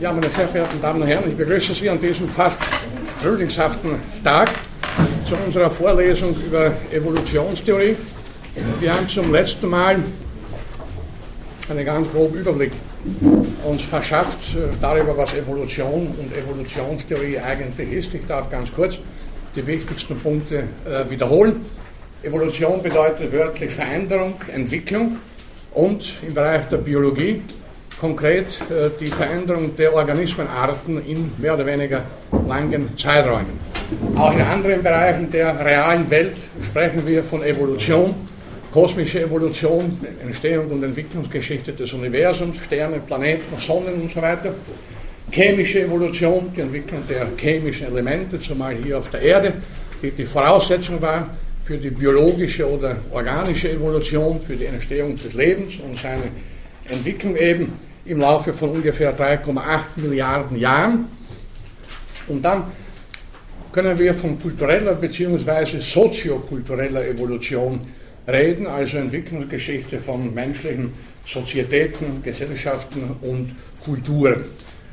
Ja, meine sehr verehrten Damen und Herren, ich begrüße Sie an diesem fast frühlingshaften Tag zu unserer Vorlesung über Evolutionstheorie. Wir haben zum letzten Mal einen ganz groben Überblick uns verschafft äh, darüber, was Evolution und Evolutionstheorie eigentlich ist. Ich darf ganz kurz die wichtigsten Punkte äh, wiederholen. Evolution bedeutet wörtlich Veränderung, Entwicklung und im Bereich der Biologie konkret äh, die Veränderung der Organismenarten in mehr oder weniger langen Zeiträumen. Auch in anderen Bereichen der realen Welt sprechen wir von Evolution, kosmische Evolution, Entstehung und Entwicklungsgeschichte des Universums, Sterne, Planeten, Sonnen und so weiter. Chemische Evolution, die Entwicklung der chemischen Elemente, zumal hier auf der Erde, die die Voraussetzung war für die biologische oder organische Evolution, für die Entstehung des Lebens und seine Entwicklung eben im Laufe von ungefähr 3,8 Milliarden Jahren. Und dann können wir von kultureller bzw. soziokultureller Evolution reden, also Entwicklungsgeschichte von menschlichen Sozietäten, Gesellschaften und Kulturen.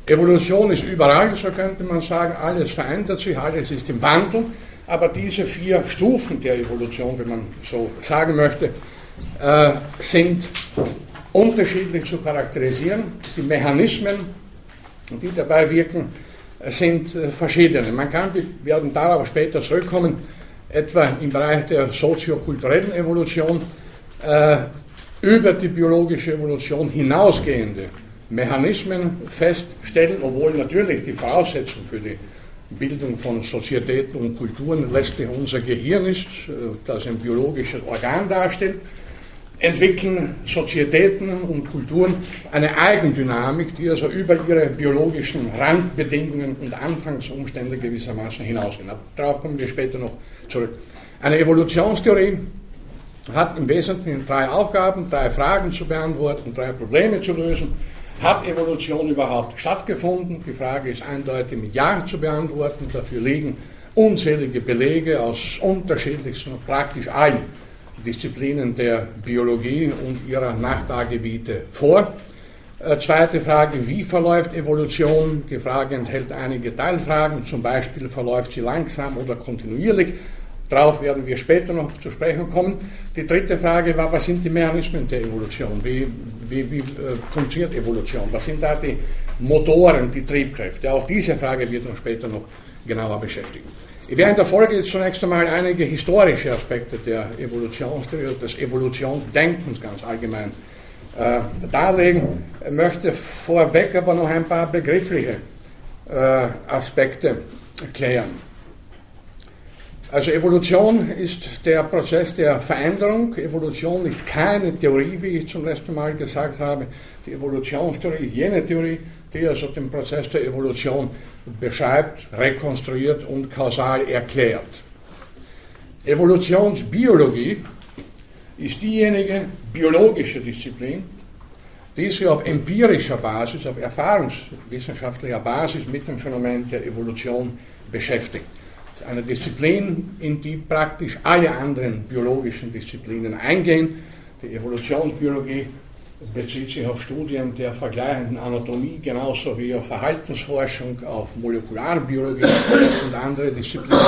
Evolution ist überall, so könnte man sagen, alles verändert sich, alles ist im Wandel, aber diese vier Stufen der Evolution, wenn man so sagen möchte, äh, sind unterschiedlich zu charakterisieren. Die Mechanismen, die dabei wirken, sind äh, verschiedene. Man kann, wir werden darauf später zurückkommen, etwa im Bereich der soziokulturellen Evolution, äh, über die biologische Evolution hinausgehende Mechanismen feststellen, obwohl natürlich die Voraussetzung für die Bildung von Sozietäten und Kulturen letztlich unser Gehirn ist, äh, das ein biologisches Organ darstellt entwickeln Sozietäten und Kulturen eine Eigendynamik, die also über ihre biologischen Randbedingungen und Anfangsumstände gewissermaßen hinausgehen. Darauf kommen wir später noch zurück. Eine Evolutionstheorie hat im Wesentlichen drei Aufgaben, drei Fragen zu beantworten, drei Probleme zu lösen. Hat Evolution überhaupt stattgefunden? Die Frage ist eindeutig mit Ja zu beantworten. Dafür liegen unzählige Belege aus unterschiedlichsten, praktisch allen Disziplinen der Biologie und ihrer Nachbargebiete vor. Äh, zweite Frage, wie verläuft Evolution? Die Frage enthält einige Teilfragen, zum Beispiel verläuft sie langsam oder kontinuierlich. Darauf werden wir später noch zu sprechen kommen. Die dritte Frage war, was sind die Mechanismen der Evolution? Wie, wie, wie äh, funktioniert Evolution? Was sind da die Motoren, die Triebkräfte? Auch diese Frage wird uns später noch genauer beschäftigen. Ich werde in der Folge jetzt zunächst einmal einige historische Aspekte der Evolutionstheorie, des Evolutionsdenkens ganz allgemein äh, darlegen, möchte vorweg aber noch ein paar begriffliche äh, Aspekte klären. Also Evolution ist der Prozess der Veränderung. Evolution ist keine Theorie, wie ich zum letzten Mal gesagt habe. Die Evolutionstheorie ist jene Theorie, die also den Prozess der Evolution beschreibt, rekonstruiert und kausal erklärt. Evolutionsbiologie ist diejenige biologische Disziplin, die sich auf empirischer Basis, auf erfahrungswissenschaftlicher Basis mit dem Phänomen der Evolution beschäftigt. Eine Disziplin, in die praktisch alle anderen biologischen Disziplinen eingehen. Die Evolutionsbiologie bezieht sich auf Studien der vergleichenden Anatomie, genauso wie auf Verhaltensforschung, auf Molekularbiologie und andere Disziplinen.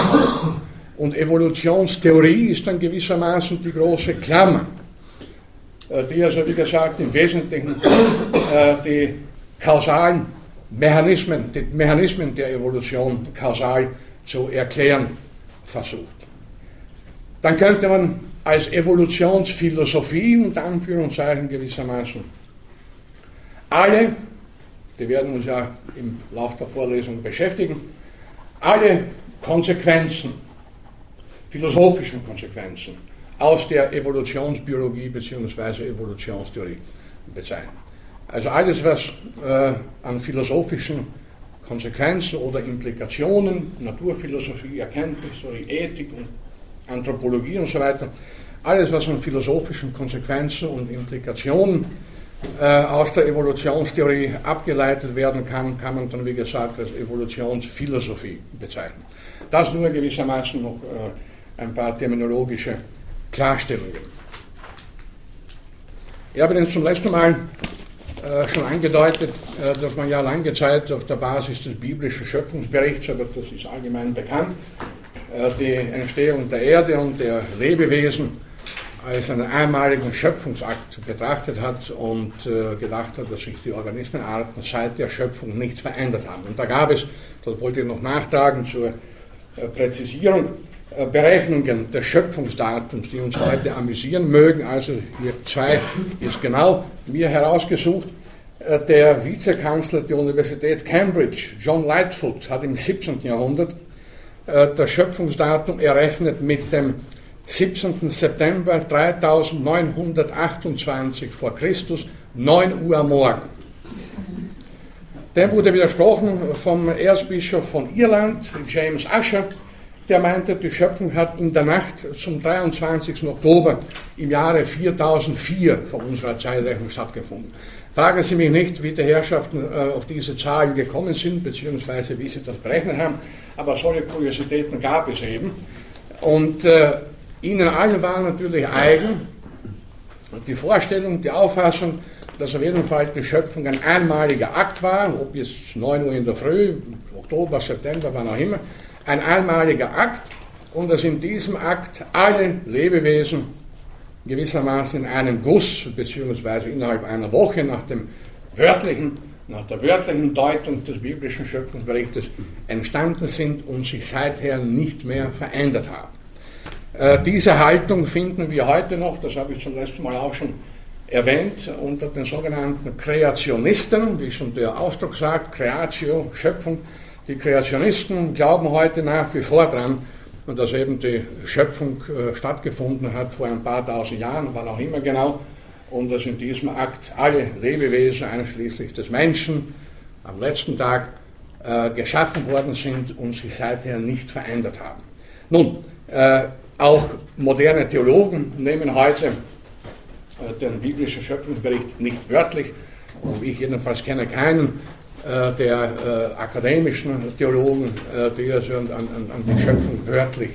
Und Evolutionstheorie ist dann gewissermaßen die große Klammer, äh, die also, wie gesagt, im Wesentlichen äh, die kausalen Mechanismen, die Mechanismen der Evolution kausal zu erklären versucht. Dann könnte man als Evolutionsphilosophie unter Anführungszeichen gewissermaßen. Alle, die werden uns ja im Laufe der Vorlesung beschäftigen, alle Konsequenzen, philosophischen Konsequenzen aus der Evolutionsbiologie bzw. Evolutionstheorie bezeichnen. Also alles, was äh, an philosophischen Konsequenzen oder Implikationen, Naturphilosophie, Erkenntnistheorie, Ethik und Anthropologie und so weiter, alles, was an philosophischen Konsequenzen und Implikationen äh, aus der Evolutionstheorie abgeleitet werden kann, kann man dann, wie gesagt, als Evolutionsphilosophie bezeichnen. Das nur gewissermaßen noch äh, ein paar terminologische Klarstellungen. Ich habe Ihnen zum letzten Mal äh, schon angedeutet, äh, dass man ja lange Zeit auf der Basis des biblischen Schöpfungsberichts, aber das ist allgemein bekannt, die Entstehung der Erde und der Lebewesen als einen einmaligen Schöpfungsakt betrachtet hat und gedacht hat, dass sich die Organismenarten seit der Schöpfung nicht verändert haben. Und da gab es, das wollte ich noch nachtragen zur Präzisierung, Berechnungen des Schöpfungsdatums, die uns heute amüsieren mögen. Also hier zwei ist genau mir herausgesucht. Äh, der Vizekanzler der Universität Cambridge, John Lightfoot, hat im 17. Jahrhundert äh, das Schöpfungsdatum errechnet mit dem 17. September 3928 vor Christus, 9 Uhr morgen. Dem wurde widersprochen vom Erzbischof von Irland, James Usher, der meinte, die Schöpfung hat in der Nacht zum 23. Oktober im Jahre 4004 vor unserer Zeitrechnung stattgefunden. Fragen Sie mich nicht, wie die Herrschaften äh, auf diese Zahlen gekommen sind, beziehungsweise wie sie das berechnet haben, aber solche Kuriositäten gab es eben. Und äh, Ihnen allen war natürlich eigen die Vorstellung, die Auffassung, dass auf jeden Fall die Schöpfung ein einmaliger Akt war, ob jetzt 9 Uhr in der Früh, Oktober, September, wann auch immer, ein einmaliger Akt und dass in diesem Akt alle Lebewesen gewissermaßen in einem Guss beziehungsweise innerhalb einer Woche nach dem wörtlichen, nach der wörtlichen Deutung des biblischen Schöpfungsberichtes entstanden sind und sich seither nicht mehr verändert haben. Äh, diese Haltung finden wir heute noch, das habe ich zum letzten Mal auch schon erwähnt, unter den sogenannten Kreationisten, wie schon der Ausdruck sagt, Creatio, Schöpfung, die Kreationisten glauben heute nach wie vor daran, dass eben die Schöpfung äh, stattgefunden hat vor ein paar tausend Jahren, wann auch immer genau, und dass in diesem Akt alle Lebewesen, einschließlich des Menschen, am letzten Tag äh, geschaffen worden sind und sich seither nicht verändert haben. Nun, äh, auch moderne Theologen nehmen heute äh, den biblischen Schöpfungsbericht nicht wörtlich, und ich jedenfalls kenne keinen, der äh, akademischen Theologen, äh, die also an, an, an, die Schöpfung wörtlich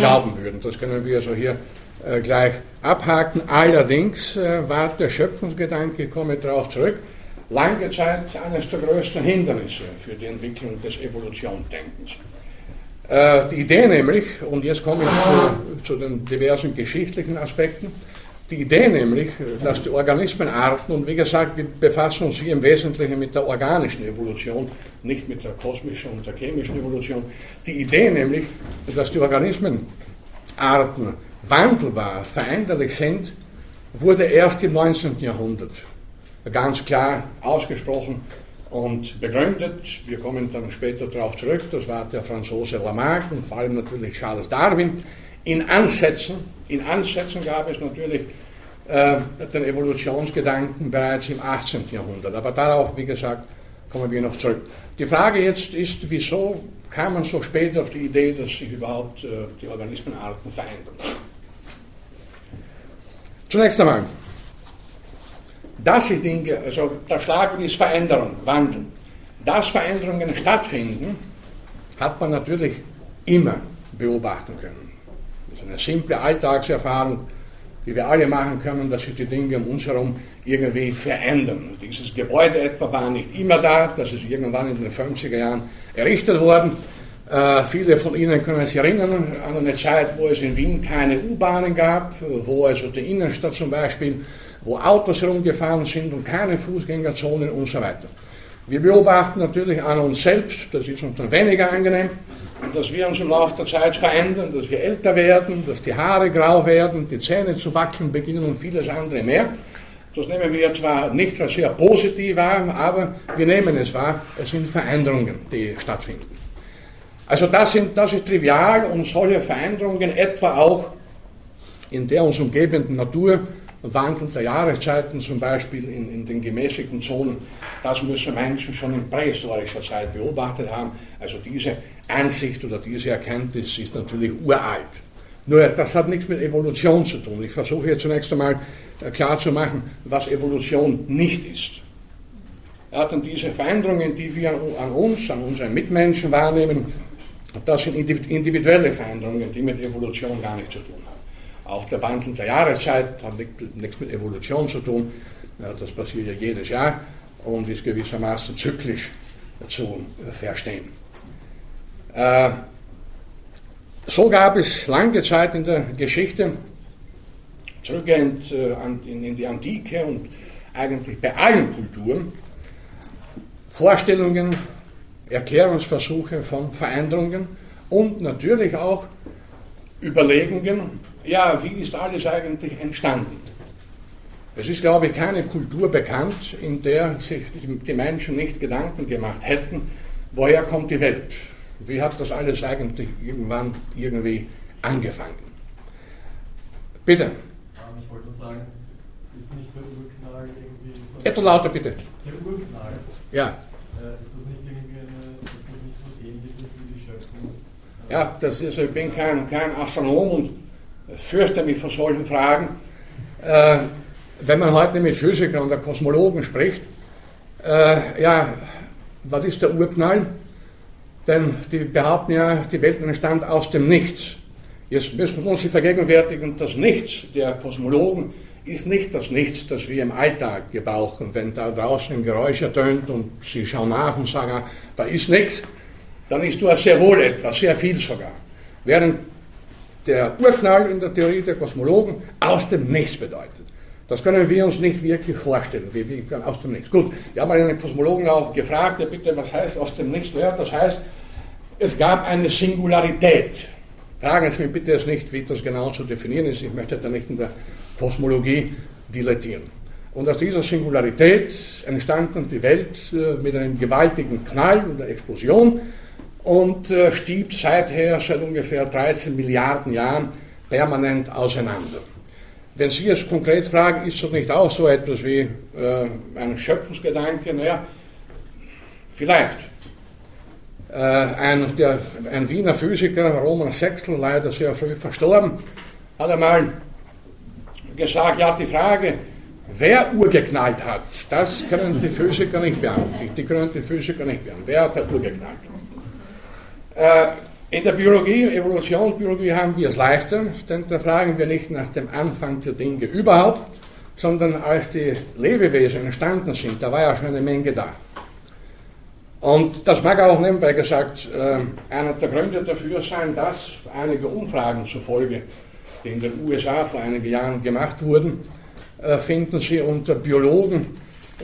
glauben würden. Das können wir also hier äh, gleich abhaken. Allerdings äh, war der Schöpfungsgedanke, ich komme darauf zurück, lange Zeit eines der größten Hindernisse für die Entwicklung des Evolutionsdenkens. Äh, die Idee nämlich, und jetzt komme ich zu, zu den diversen geschichtlichen Aspekten, die Idee nämlich, dass die Organismenarten, und wie gesagt, wir befassen uns hier im Wesentlichen mit der organischen Evolution, nicht mit der kosmischen und der chemischen Evolution, die Idee nämlich, dass die Organismenarten wandelbar, veränderlich sind, wurde erst im 19. Jahrhundert ganz klar ausgesprochen und begründet. Wir kommen dann später darauf zurück, das war der Franzose Lamarck und vor allem natürlich Charles Darwin. In Ansätzen, in Ansätzen gab es natürlich äh, den Evolutionsgedanken bereits im 18. Jahrhundert. Aber darauf, wie gesagt, kommen wir noch zurück. Die Frage jetzt ist, wieso kam man so spät auf die Idee, dass sich überhaupt äh, die Organismenarten verändern? Zunächst einmal, dass die Dinge, also der Schlagwort ist Veränderung, Wandel. Dass Veränderungen stattfinden, hat man natürlich immer beobachten können. Eine simple Alltagserfahrung die wir alle machen können, dass sich die Dinge um uns herum irgendwie verändern. Dieses Gebäude etwa war nicht immer da, das ist irgendwann in den 50er Jahren errichtet worden. Äh, viele von Ihnen können sich erinnern an eine Zeit, wo es in Wien keine U-Bahnen gab, wo also die Innenstadt zum Beispiel, wo Autos herumgefahren sind und keine Fußgängerzonen und so weiter. Wir beobachten natürlich an uns selbst, das ist uns dann weniger angenehm, dass wir uns im Laufe der Zeit verändern, dass wir älter werden, dass die Haare grau werden, die Zähne zu wackeln beginnen und vieles andere mehr. Das nehmen wir zwar nicht als sehr positiv wahr, aber wir nehmen es wahr, es sind Veränderungen, die stattfinden. Also das, sind, das ist trivial und solche Veränderungen etwa auch in der uns umgebenden Natur Wandel der Jahreszeiten, zum Beispiel in, in, den gemäßigten Zonen, das müssen Menschen schon in prähistorischer Zeit beobachtet haben. Also diese Ansicht oder diese Erkenntnis ist natürlich uralt. Nur das hat nichts mit Evolution zu tun. Ich versuche hier zunächst einmal äh, klarzumachen, was Evolution nicht ist. Ja, denn diese Veränderungen, die wir an uns, an unseren Mitmenschen wahrnehmen, das sind individuelle Veränderungen, die mit Evolution gar nichts zu tun haben. Auch der Wandel der Jahreszeit hat nichts mit Evolution zu tun. Das passiert ja jedes Jahr und ist gewissermaßen zyklisch zu verstehen. Äh, so gab es lange Zeit in der Geschichte, zurückgehend äh, in die Antike und eigentlich bei allen Kulturen, Vorstellungen, Erklärungsversuche von Veränderungen und natürlich auch Überlegungen, ja, wie ist alles eigentlich entstanden? Es ist, glaube ich, keine Kultur bekannt, in der sich die Menschen nicht Gedanken gemacht hätten, woher kommt die Welt? Wie hat das alles eigentlich irgendwann irgendwie angefangen? Bitte. Ich wollte nur sagen, ist nicht der Urknall irgendwie. Etwas lauter bitte. Der Urknall. Ja. Äh, ist das nicht irgendwie eine, ist das nicht was ähnliches wie die Schöpfung? Ja, das ist, ich bin kein, kein Astronom und fürchte mich vor solchen Fragen. Äh, wenn man heute mit Physikern oder Kosmologen spricht, äh, ja, was ist der Urknall? Denn die behaupten ja, die Welt entstand aus dem Nichts. Jetzt müssen wir uns vergegenwärtigen, das Nichts der Kosmologen ist nicht das Nichts, das wir im Alltag gebrauchen. Wenn da draußen ein Geräusch ertönt und sie schauen nach und sagen, da ist nichts, dann ist da sehr wohl etwas, sehr viel sogar. Während der Urknall in der Theorie der Kosmologen aus dem Nichts bedeutet. Das können wir uns nicht wirklich vorstellen, wie, wie aus dem Nichts. Gut, wir haben einen Kosmologen auch gefragt, ja bitte, was heißt aus dem Nichts? Ja, das heißt, es gab eine Singularität. Fragen Sie mich bitte jetzt nicht, wie das genau zu definieren ist. Ich möchte da nicht in der Kosmologie dilettieren. Und aus dieser Singularität entstand dann die Welt äh, mit einem gewaltigen Knall und Explosion und äh, stieb seither, seit ungefähr 13 Milliarden Jahren, permanent auseinander. Wenn Sie jetzt konkret fragen, ist das nicht auch so etwas wie äh, ein Schöpfungsgedanke? Naja, vielleicht. Äh, ein, der, ein Wiener Physiker, Roman Sechsel, leider sehr früh verstorben, hat einmal gesagt, ja, die Frage, wer urgeknallt hat, das können die Physiker nicht beantworten. Die können die Physiker nicht beantworten. Wer hat der urgeknallt? Äh, in der Biologie, Evolutionsbiologie haben wir es leichter, denn da fragen wir nicht nach dem Anfang der Dinge überhaupt, sondern als die Lebewesen entstanden sind, da war ja schon eine Menge da. Und das mag auch nebenbei gesagt äh, einer der Gründe dafür sein, dass einige Umfragen zufolge, die in den USA vor einigen Jahren gemacht wurden, äh, finden Sie unter Biologen,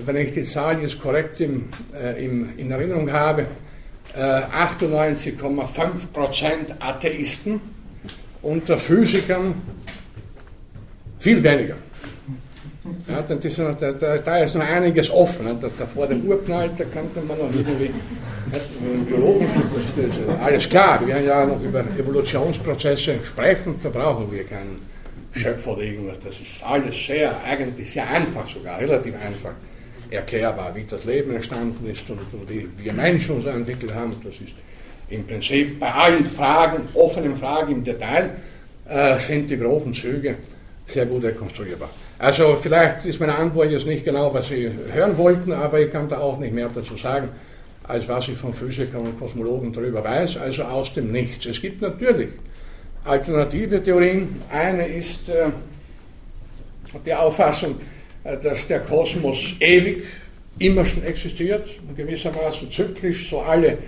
wenn ich die Zahl jetzt korrekt im, in Erinnerung habe, 98,5% Atheisten, unter Physikern viel weniger. Ja, dann ist, da, da, da, ist noch einiges offen. Da, da vor dem Urknall, da könnte man noch irgendwie Biologen, alles klar, wir werden ja noch über Evolutionsprozesse sprechen, da brauchen wir keinen Schöpfer oder irgendwas. Das ist alles sehr, eigentlich sehr einfach sogar, relativ einfach erklärbar, wie das Leben entstanden ist und, und wie wir Menschen uns entwickelt haben. Das ist im Prinzip bei allen Fragen, offenen Fragen im Detail, äh, sind die groben Züge sehr gut rekonstruierbar. Also vielleicht ist meine Antwort jetzt nicht genau, was Sie hören wollten, aber ich kann da auch nicht mehr dazu sagen, als was ich von Physikern und Kosmologen darüber weiß, also aus dem Nichts. Es gibt natürlich alternative Theorien. Eine ist äh, die Auffassung, dass der Kosmos ewig immer schon existiert und gewissermaßen zyklisch so alle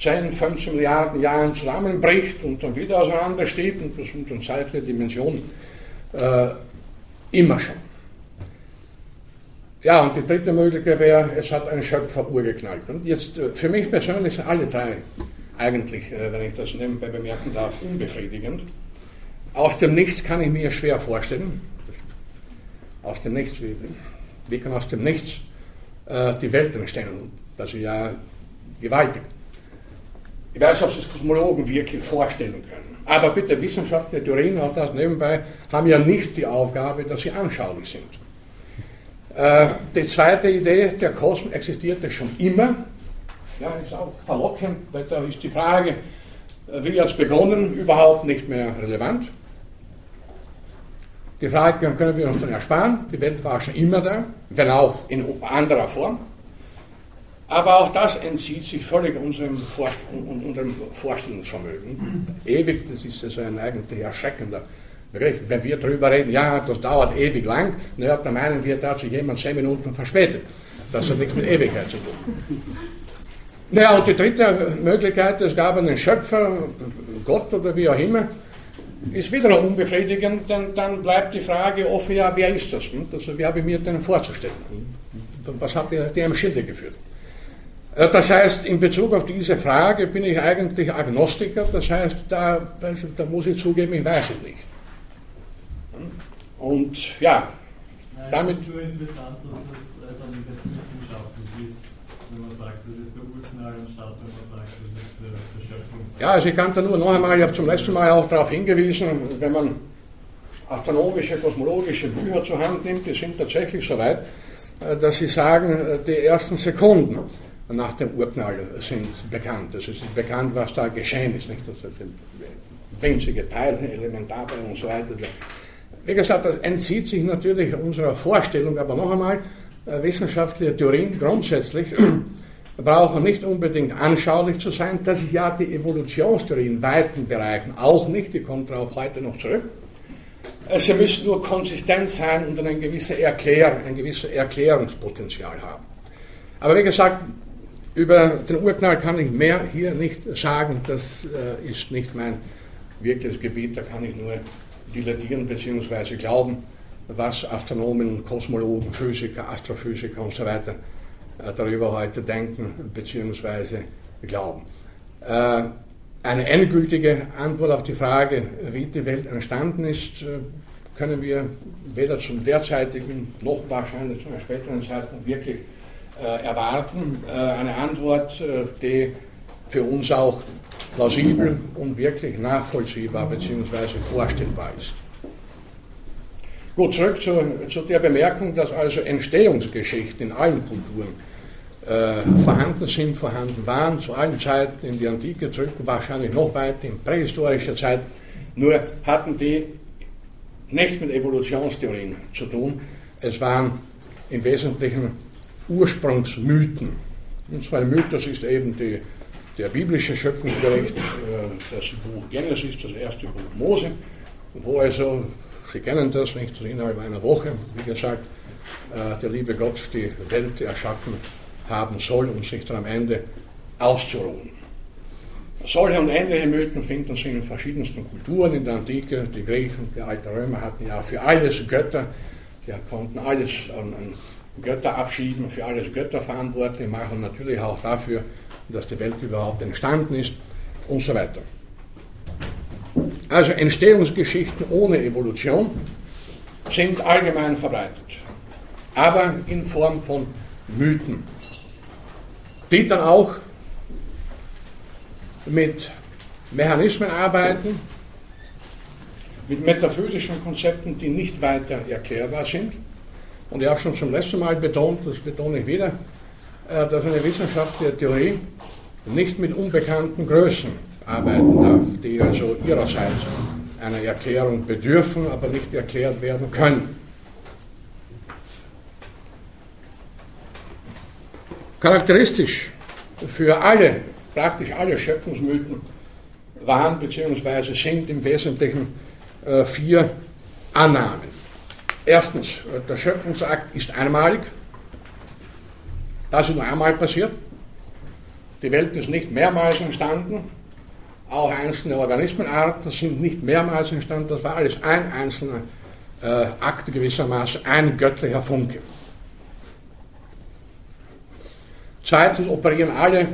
10, 15 Milliarden Jahren zusammenbricht und dann wieder auseinandersteht und das sind dann zeitliche Dimensionen äh, immer schon. Ja, und die dritte Möglichkeit wäre, es hat ein Schöpfer urgeknallt. Und jetzt, äh, für mich persönlich sind alle drei eigentlich, äh, wenn ich das nebenbei bemerken darf, unbefriedigend. Aus dem Nichts kann ich mir schwer vorstellen. Aus dem Nichts, wie, wie kann aus dem Nichts äh, die Welt entstehen? Das ist ja gewaltig. Ich weiß, ob es Kosmologen wirklich vorstellen können. Aber bitte, wissenschaftliche Theorien, auch das nebenbei, haben ja nicht die Aufgabe, dass sie anschaulich sind. Äh, die zweite Idee, der Kosmos existierte schon immer. Ja, ist auch verlockend, weil da ist die Frage, äh, wie hat es begonnen, überhaupt nicht mehr relevant. Die Frage können wir uns dann ersparen. Die Welt war schon immer da, wenn auch in anderer Form. Aber auch das entzieht sich völlig unserem, Vorst unserem Vorstellungsvermögen. Ewig, das ist also ein eigentlich erschreckender Begriff. Wenn wir darüber reden, ja, das dauert ewig lang, naja, dann meinen wir, da hat sich jemand zehn Minuten verspätet. Das hat nichts mit Ewigkeit zu tun. Naja, und die dritte Möglichkeit, es gab einen Schöpfer, Gott oder wie auch immer, ist wiederum unbefriedigend, denn dann bleibt die Frage offen, ja, wer ist das? Also, wie habe ich mir denn vorzustellen? Was hat der, der im Schilde geführt? Äh, das heißt, in Bezug auf diese Frage bin ich eigentlich Agnostiker, das heißt, da, also, da muss ich zugeben, ich weiß es nicht. Und ja, damit. Ist nur interessant, dass das dann jetzt wissenschaftlich ist, wenn man sagt, das ist der Urknall, anstatt wenn man sagt, das ist der, der Schöpfungstag. Ja, also ich kann da nur noch einmal, ich habe zum letzten Mal auch darauf hingewiesen, wenn man astronomische, kosmologische Bücher zur Hand nimmt, die sind tatsächlich so weit, äh, dass sie sagen, äh, die ersten Sekunden nach dem Urknall sind bekannt. Es ist bekannt, was da geschehen ist. Nicht? Das sind winzige Teile, Elementarteile und so weiter. Wie gesagt, das entzieht sich natürlich unserer Vorstellung, aber noch einmal, äh, wissenschaftliche Theorien grundsätzlich brauchen nicht unbedingt anschaulich zu sein. Das ist ja die Evolutionstheorie in weiten Bereichen auch nicht, die kommt darauf heute noch zurück. Sie müssen nur konsistent sein und ein, gewisses Erklär, ein gewisses Erklärungspotenzial haben. Aber wie gesagt, über den Urknall kann ich mehr hier nicht sagen. Das äh, ist nicht mein wirkliches Gebiet. Da kann ich nur dilettieren bzw. glauben, was Astronomen, Kosmologen, Physiker, Astrophysiker und so weiter darüber heute denken bzw. glauben. Äh, eine endgültige Antwort auf die Frage, wie die Welt entstanden ist, äh, können wir weder zum derzeitigen noch wahrscheinlich zu einem späteren Zeitpunkt wirklich äh, erwarten. Äh, eine Antwort, äh, die für uns auch plausibel und wirklich nachvollziehbar bzw. vorstellbar ist. Gut, zurück zu, zu, der Bemerkung, dass also Entstehungsgeschichten in allen Kulturen äh, vorhanden sind, vorhanden waren, zu allen Zeiten in die Antike zurück, wahrscheinlich noch weiter in prähistorischer Zeit, nur hatten die nichts mit Evolutionstheorien zu tun. Es waren im Wesentlichen Ursprungsmythen. Und so ein Mythos ist eben die, der biblische Schöpfungsbericht, äh, das Buch Genesis, das erste Buch Mose, wo also, Sie kennen das nicht, innerhalb einer Woche, wie gesagt, äh, der liebe Gott die Welt erschaffen haben soll, um sich dann am Ende auszuruhen. Solche und ähnliche Mythen finden sich in verschiedensten Kulturen in der Antike. Die Griechen, die alten Römer hatten ja für alles Götter, die konnten alles an, Götter abschieben, für alles Götter verantwortlich machen, natürlich auch dafür, dass die Welt überhaupt entstanden ist und so weiter. Also Entstehungsgeschichten ohne Evolution sind allgemein verbreitet, aber in Form von Mythen, die dann auch mit Mechanismen arbeiten, mit metaphysischen Konzepten, die nicht weiter erklärbar sind und ich habe schon zum letzten Mal betont, das betone ich wieder, äh, dass eine wissenschaftliche Theorie nicht mit unbekannten Größen arbeiten darf, die also ihrerseits einer Erklärung bedürfen, aber nicht erklärt werden können. Charakteristisch für alle, praktisch alle Schöpfungsmythen waren bzw. sind im Wesentlichen äh, vier Annahmen. Erstens, der Schöpfungsakt ist einmalig. Das ist nur einmal passiert. Die Welt ist nicht mehrmals entstanden. Auch einzelne Organismenarten sind nicht mehrmals entstanden. Das war alles ein einzelner äh, Akt gewissermaßen, ein göttlicher Funke. Zweitens operieren alle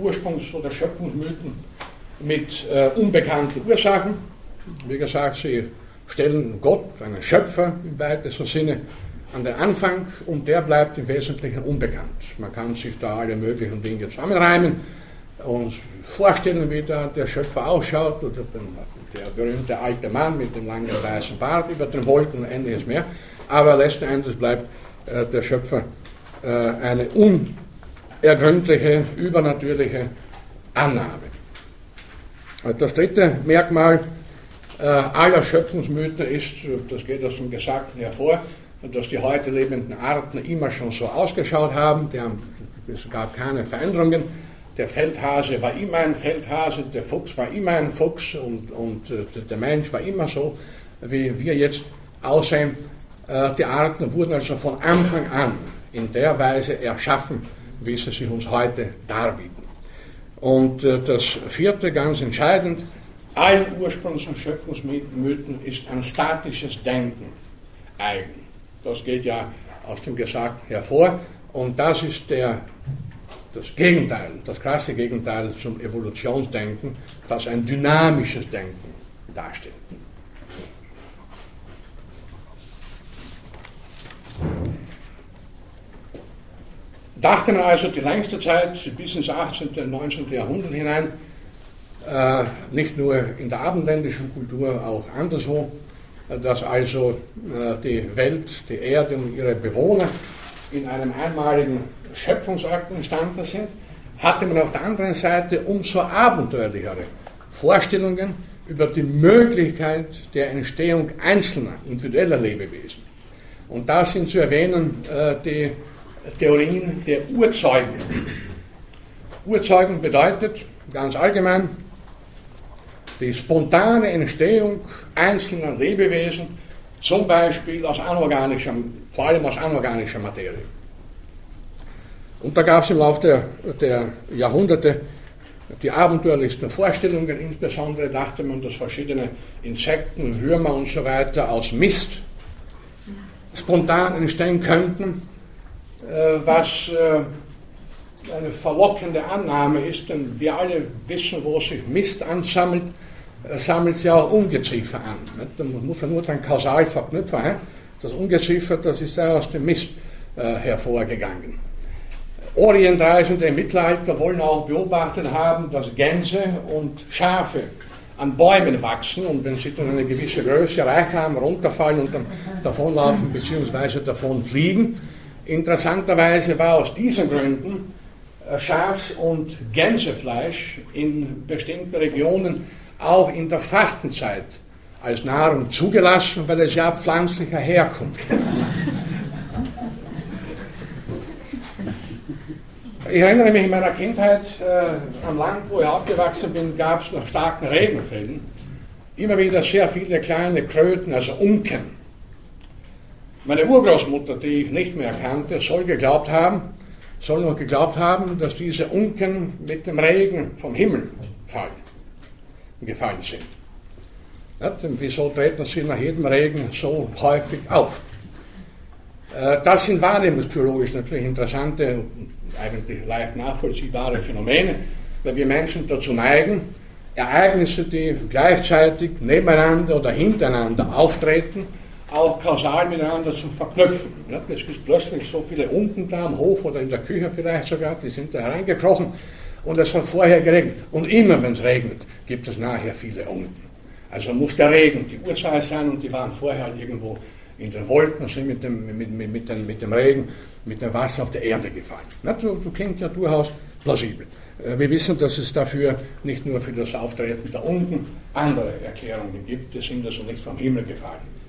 Ursprungs- oder Schöpfungsmythen mit äh, unbekannten Ursachen. Wie gesagt, sie stellen Gott, einen Schöpfer im weitesten Sinne, an den Anfang und der bleibt im Wesentlichen unbekannt. Man kann sich da alle möglichen Dinge zusammenreimen und vorstellen, wie da der Schöpfer ausschaut oder der berühmte alte Mann mit dem langen weißen Bart über den Wolken und ähnliches mehr. Aber letzten Endes bleibt äh, der Schöpfer äh, eine unergründliche, übernatürliche Annahme. Das dritte Merkmal äh, aller Schöpfungsmythen ist, das geht aus dem Gesagten hervor, dass die heute lebenden Arten immer schon so ausgeschaut haben. Haben, es gab keine Veränderungen. Der Feldhase war immer ein Feldhase, der Fuchs war immer ein Fuchs und, und äh, der Mensch war immer so wie wir jetzt aussehen. Äh, die Arten wurden also von Anfang an in der Weise erschaffen, wie sie sich uns heute darbieten. Und äh, das vierte, ganz entscheidend, allen Ursprungs- und Schöpfungsmythen ist ein statisches Denken eigen. Das geht ja aus dem Gesagten hervor. Und das ist der, das Gegenteil, das krasse Gegenteil zum Evolutionsdenken, das ein dynamisches Denken darstellt. Dachte man also die längste Zeit bis ins 18. und 19. Jahrhundert hinein, äh, nicht nur in der abendländischen Kultur, auch anderswo, dass also äh, die Welt, die Erde und ihre Bewohner in einem einmaligen Schöpfungsakt entstanden sind, hatte man auf der anderen Seite umso abenteuerlichere Vorstellungen über die Möglichkeit der Entstehung einzelner, individueller Lebewesen. Und da sind zu erwähnen äh, die Theorien der Urzeugen. Urzeugen bedeutet ganz allgemein die spontane Entstehung einzelner Lebewesen, zum Beispiel aus anorganischer, vor allem aus anorganischer Materie. Und da gab es im Laufe der, der Jahrhunderte die abenteuerlichsten Vorstellungen, insbesondere dachte man, dass verschiedene Insekten, Würmer und so weiter aus Mist spontan entstehen könnten, was äh, eine verlockende Annahme ist, denn wir alle wissen, wo sich Mist ansammelt sammelt sich auch Ungeziefer an. Da muss man nur dann kausal verknüpfen. Das Ungeziefer, das ist ja aus dem Mist äh, hervorgegangen. Orientreisende im Mittelalter wollen auch beobachtet haben, dass Gänse und Schafe an Bäumen wachsen und wenn sie dann eine gewisse Größe erreicht haben, runterfallen und dann davonlaufen bzw. davon fliegen. Interessanterweise war aus diesen Gründen äh, Schafs- und Gänsefleisch in bestimmten Regionen auch in der Fastenzeit als Nahrung zugelassen, weil es ja pflanzlicher Herkunft Ich erinnere mich in meiner Kindheit, äh, am Land, wo ich aufgewachsen bin, gab es nach starken Regenfällen immer wieder sehr viele kleine Kröten, also Unken. Meine Urgroßmutter, die ich nicht mehr kannte, soll geglaubt haben, soll noch geglaubt haben, dass diese Unken mit dem Regen vom Himmel fallen gefallen sind. Und wieso treten sie nach jedem Regen so häufig auf? Äh, das sind wahrnehmungspsychologisch natürlich interessante, eigentlich leicht nachvollziehbare Phänomene, weil wir Menschen dazu neigen, Ereignisse, die gleichzeitig nebeneinander oder hintereinander auftreten, auch kausal miteinander zu verknüpfen. Es ist plötzlich so viele Unten da am Hof oder in der Küche vielleicht sogar, die sind da hereingekrochen und es hat vorher geregnet. Und immer, wenn es regnet, gibt es nachher viele Unten. Also muss der Regen die Uhrzeit sein und die waren vorher irgendwo in den Wolken sind mit dem, mit, mit, mit, dem, mit dem Regen, mit dem Wasser auf der Erde gefallen. Das so, so klingt ja durchaus plausibel. Äh, wir wissen, dass es dafür nicht nur für das Auftreten der Unten andere Erklärungen gibt, die sind also nicht vom Himmel gefallen.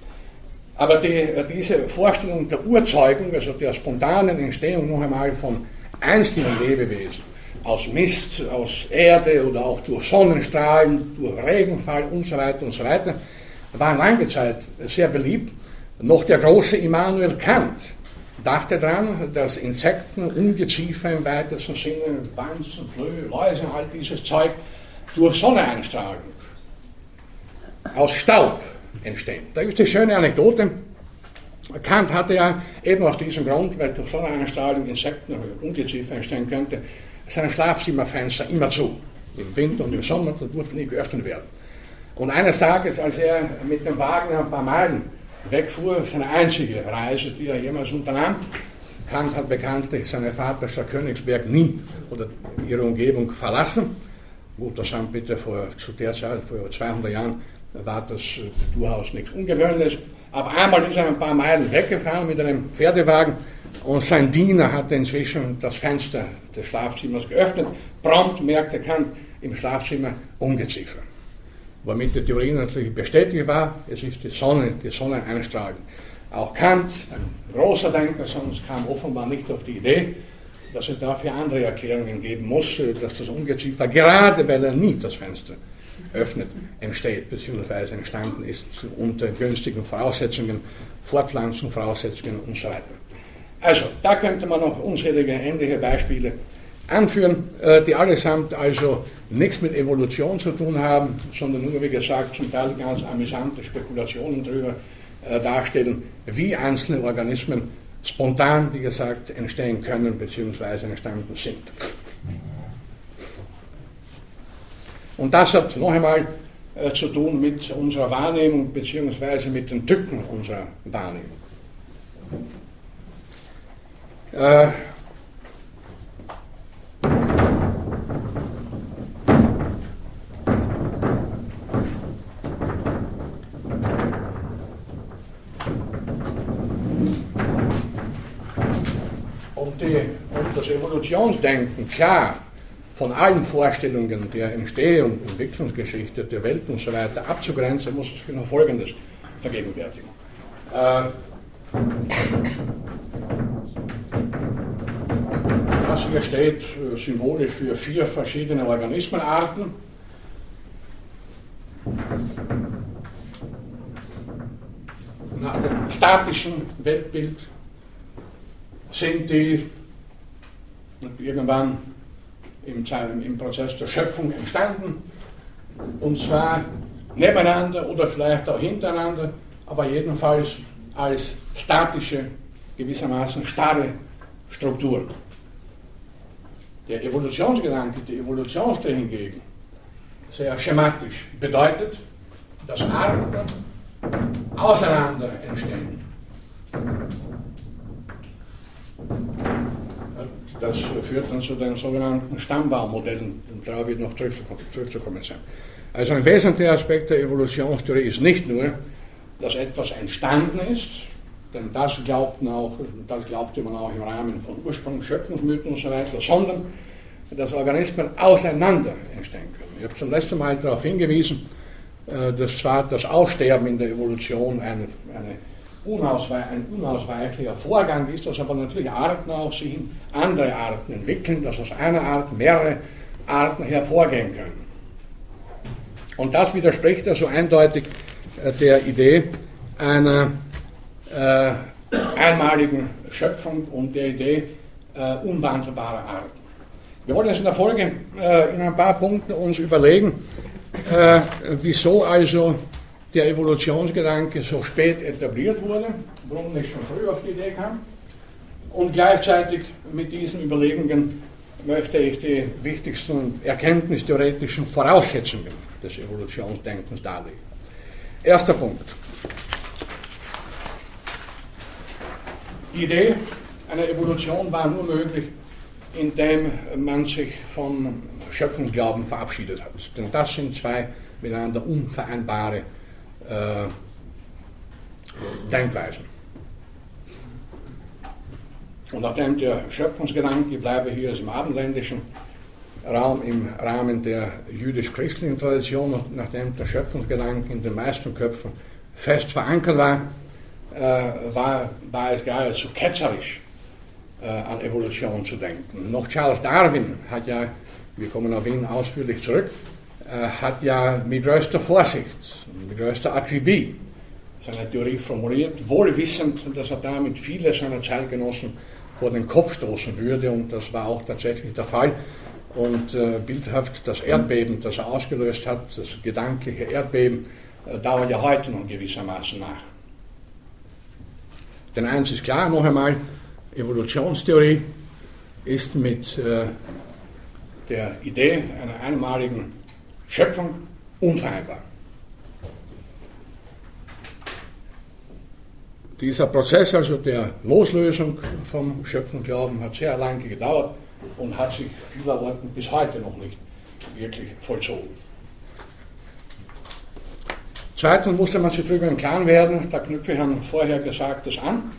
Aber die, diese Vorstellung der Urzeugung, also der spontanen Entstehung noch einmal von einzelnen Lebewesen, aus Mist, aus Erde oder auch durch Sonnenstrahlen, durch Regenfall und so weiter und so weiter, waren lange Zeit sehr beliebt. Noch der große Immanuel Kant dachte daran, dass Insekten, Ungeziefer im weitesten Sinne, Wanzen, Flöhe, Läuse, all dieses Zeug, durch Sonneneinstrahlung aus Staub entstehen. Da ist die schöne Anekdote. Kant hatte ja eben aus diesem Grund, weil durch Sonneneinstrahlung Insekten oder Ungeziefer entstehen könnte, sein Schlafzimmerfenster immer zu. Im Winter und im Sommer, das durfte nie geöffnet werden. Und eines Tages, als er mit dem Wagen ein paar Meilen wegfuhr, seine einzige Reise, die er jemals unternahm, Kant hat bekanntlich seine Vaterstadt Königsberg nie oder ihre Umgebung verlassen. Gut, das haben bitte vor, zu der Zeit, vor 200 Jahren, war das äh, durchaus nichts Ungewöhnliches. Aber einmal ist er ein paar Meilen weggefahren mit einem Pferdewagen und sein Diener hatte inzwischen das Fenster des Schlafzimmers geöffnet. Prompt merkte Kant im Schlafzimmer Ungeziefer. Womit die Theorie natürlich bestätigt war, es ist die Sonne, die Sonneneinstrahlung. Auch Kant, ein großer Denker, sonst kam offenbar nicht auf die Idee, dass es dafür andere Erklärungen geben muss, dass das Ungeziefer, gerade weil er nie das Fenster öffnet, entsteht bzw. entstanden ist unter günstigen Voraussetzungen, Fortpflanzung, Voraussetzungen und so weiter. Also, da könnte man noch unzählige ähnliche Beispiele anführen, äh, die allesamt also nichts mit Evolution zu tun haben, sondern nur, wie gesagt, zum Teil ganz amüsante Spekulationen darüber äh, darstellen, wie einzelne Organismen spontan, wie gesagt, entstehen können bzw. entstanden sind. Und das hat noch einmal äh, zu tun mit unserer Wahrnehmung bzw. mit den Tücken unserer Wahrnehmung. Äh, und, die, und das Evolutionsdenken klar von allen Vorstellungen der Entstehung und Entwicklungsgeschichte der Welt und so weiter abzugrenzen, muss ich noch Folgendes vergegenwärtigen. Äh, das hier steht äh, symbolisch für vier verschiedene Organismenarten. Nach dem statischen Weltbild sind die irgendwann im, im Prozess der Schöpfung entstanden. Und zwar nebeneinander oder vielleicht auch hintereinander, aber jedenfalls als statische, gewissermaßen starre Strukturen. Der Evolutionsgedanke, die Evolutionstheorie hingegen, sehr schematisch, bedeutet, dass Arten auseinander entstehen. Das führt dann zu den sogenannten Stammbaummodellen, darauf wird noch zurückzukommen sein. Also ein wesentlicher Aspekt der Evolutionstheorie ist nicht nur, dass etwas entstanden ist, denn das glaubten auch, das glaubte man auch im Rahmen von Ursprung, Schöpfungsmythen und so weiter, sondern dass Organismen auseinander entstehen können. Ich habe zum letzten Mal darauf hingewiesen, äh, dass zwar das Aussterben in der Evolution eine, eine ein unausweichlicher Vorgang ist, dass aber natürlich Arten auch sich in andere Arten entwickeln, dass aus einer Art mehrere Arten hervorgehen können. Und das widerspricht also eindeutig äh, der Idee einer äh, einmaligen Schöpfung und der Idee äh, unwandelbarer Arten. Wir wollen jetzt in der Folge äh, in ein paar Punkten uns überlegen, äh, wieso also der Evolutionsgedanke so spät etabliert wurde, warum nicht schon früh auf die Idee kam. Und gleichzeitig mit diesen Überlegungen möchte ich die wichtigsten erkenntnistheoretischen Voraussetzungen des Evolutionsdenkens darlegen. Erster Punkt. Die Idee einer Evolution war nur möglich, indem man sich vom Schöpfungsglauben verabschiedet hat. Denn das sind zwei miteinander unvereinbare äh, Denkweisen. Und nachdem der Schöpfungsgedanke, ich bleibe hier im abendländischen Raum im Rahmen der jüdisch-christlichen Tradition, und nachdem der Schöpfungsgedanke in den meisten Köpfen fest verankert war, äh, war, war es geradezu ketzerisch, äh, an Evolution zu denken. Noch Charles Darwin hat ja, wir kommen auf ihn ausführlich zurück, hat ja mit größter Vorsicht, mit größter Akribie seine Theorie formuliert, wohl wissend, dass er damit viele seiner Zeitgenossen vor den Kopf stoßen würde und das war auch tatsächlich der Fall. Und äh, bildhaft das Erdbeben, das er ausgelöst hat, das gedankliche Erdbeben, äh, dauert ja heute noch gewissermaßen nach. Denn eins ist klar, noch einmal, Evolutionstheorie ist mit äh, der Idee einer einmaligen Schöpfung unvereinbar. Dieser Prozess also der Loslösung vom Schöpfungsglauben hat sehr lange gedauert und hat sich vieler bis heute noch nicht wirklich vollzogen. Zweitens musste man sich darüber im Klaren werden, da knüpfe ich an vorher Gesagtes an,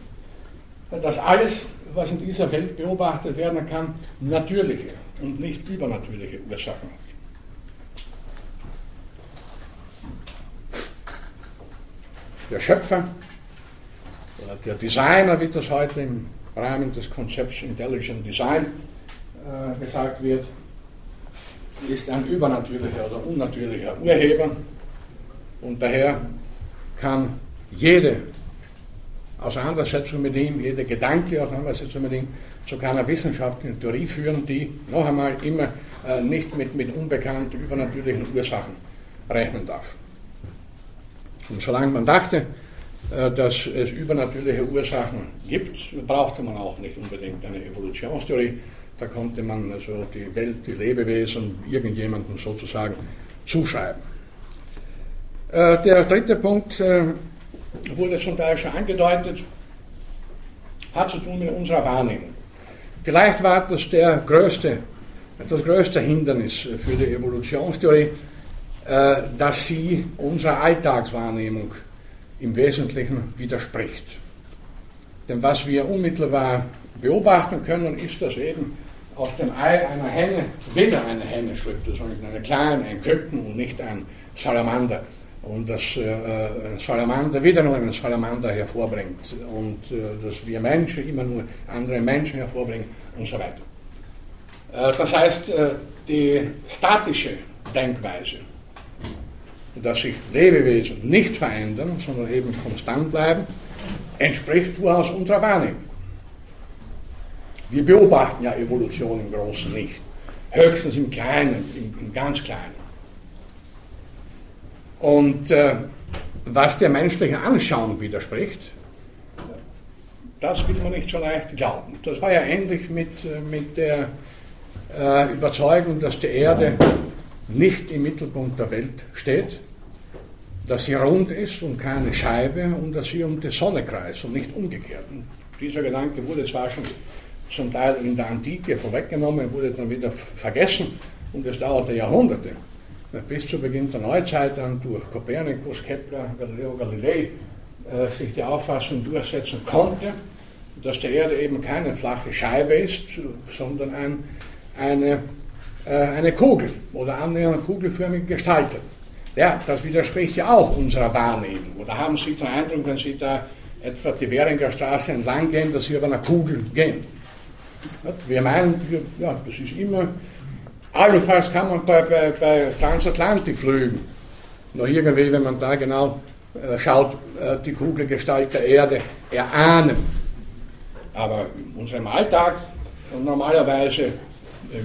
dass alles, was in dieser Welt beobachtet werden kann, natürliche und nicht übernatürliche Ursachen hat. Der Schöpfer oder der Designer, wie das heute im Rahmen des Konzepts Intelligent Design äh, gesagt wird, ist ein übernatürlicher oder unnatürlicher Urheber und daher kann jede Auseinandersetzung mit ihm, jede gedankliche Auseinandersetzung mit ihm zu keiner wissenschaftlichen Theorie führen, die noch einmal immer äh, nicht mit, mit unbekannten übernatürlichen Ursachen rechnen darf. Und solange man dachte, äh, dass es übernatürliche Ursachen gibt, brauchte man auch nicht unbedingt eine Evolutionstheorie. Da konnte man also die Welt, die Lebewesen irgendjemandem sozusagen zuschreiben. Äh, der dritte Punkt äh, wurde zum Teil schon angedeutet, hat zu tun mit unserer Wahrnehmung. Vielleicht war das der größte, das größte Hindernis für die Evolutionstheorie, dass sie unserer Alltagswahrnehmung im Wesentlichen widerspricht. Denn was wir unmittelbar beobachten können, ist, dass eben aus dem Ei einer Henne wieder eine Henne schlüpft, sondern eine kleine, ein Küken und nicht ein Salamander. Und dass äh, ein Salamander wieder nur einen Salamander hervorbringt und äh, dass wir Menschen immer nur andere Menschen hervorbringen und so weiter. Äh, das heißt, äh, die statische Denkweise dass sich Lebewesen nicht verändern, sondern eben konstant bleiben, entspricht durchaus unserer Wahrnehmung. Wir beobachten ja Evolution im Großen nicht, höchstens im Kleinen, im, im ganz Kleinen. Und äh, was der menschlichen Anschauung widerspricht, das will man nicht so leicht glauben. Das war ja ähnlich mit, äh, mit der äh, Überzeugung, dass die Erde nicht im Mittelpunkt der Welt steht, dass sie rund ist und keine Scheibe und dass sie um die Sonne kreist und nicht umgekehrt. Und dieser Gedanke wurde zwar schon zum Teil in der Antike vorweggenommen, wurde dann wieder vergessen und es dauerte Jahrhunderte, bis zu Beginn der Neuzeit dann durch Kopernikus, Kepler, Galileo Galilei äh, sich die Auffassung durchsetzen konnte, dass die Erde eben keine flache Scheibe ist, sondern ein, eine, eine Kugel oder annähernd kugelförmig gestaltet. Ja, das widerspricht ja auch unserer Wahrnehmung. Oder haben Sie den Eindruck, wenn Sie da etwa die Währinger Straße entlang gehen, dass Sie über einer Kugel gehen? Wir meinen, ja, das ist immer, allenfalls kann man bei, bei, bei Transatlantikflügen noch irgendwie, wenn man da genau äh, schaut, äh, die Kugelgestalt der Erde erahnen. Aber in unserem Alltag und normalerweise,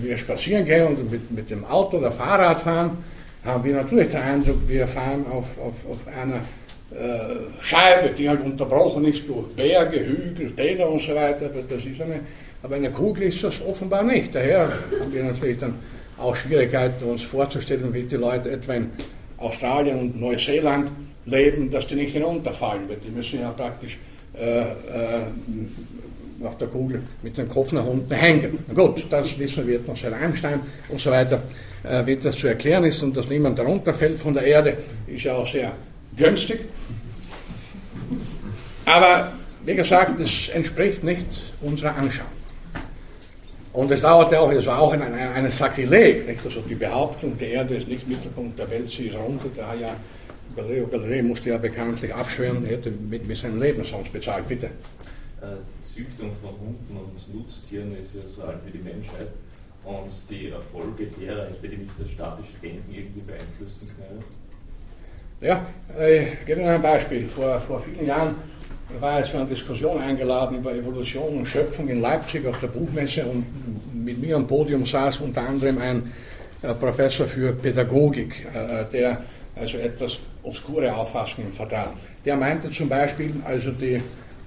wir spazieren gehen und mit, mit dem Auto oder Fahrrad fahren, haben wir natürlich den Eindruck, wir fahren auf, auf, auf einer äh, Scheibe, die halt unterbrochen ist durch Berge, Hügel, Täler und so weiter. Aber, das ist eine, aber eine Kugel ist das offenbar nicht. Daher haben wir natürlich dann auch Schwierigkeiten, uns vorzustellen, wie die Leute etwa in Australien und Neuseeland leben, dass die nicht hinunterfallen. Die müssen ja praktisch äh, äh, auf der Kugel mit dem Kopf nach unten hängen. Gut, das wissen wir von Sir Einstein und so weiter äh, wie das zu erklären ist und dass niemand darunter fällt von der Erde, ist ja auch sehr günstig. Aber wie gesagt, es entspricht nicht unserer Anschauung. Und es dauerte auch, es war auch ein, ein, ein Sakrileg, nicht? Also die Behauptung, die Erde ist nicht Mittelpunkt der Welt, sie ist rund, da ja Galileo Galilei musste ja bekanntlich abschwören, hätte mit, mit seinem Leben sonst bezahlt, bitte. Äh, die Züchtung von Hunden und Nutztieren ist ja so alt wie die Menschheit und die Erfolge derer entweder nicht das statische Denken irgendwie beeinflussen können? Ja, ich gebe Ihnen ein Beispiel. Vor, vor vielen Jahren war ich zu einer Diskussion eingeladen über Evolution und Schöpfung in Leipzig auf der Buchmesse und mit mir am Podium saß unter anderem ein äh, Professor für Pädagogik, äh, der also etwas obskure Auffassungen vertrat. Der meinte zum Beispiel, also die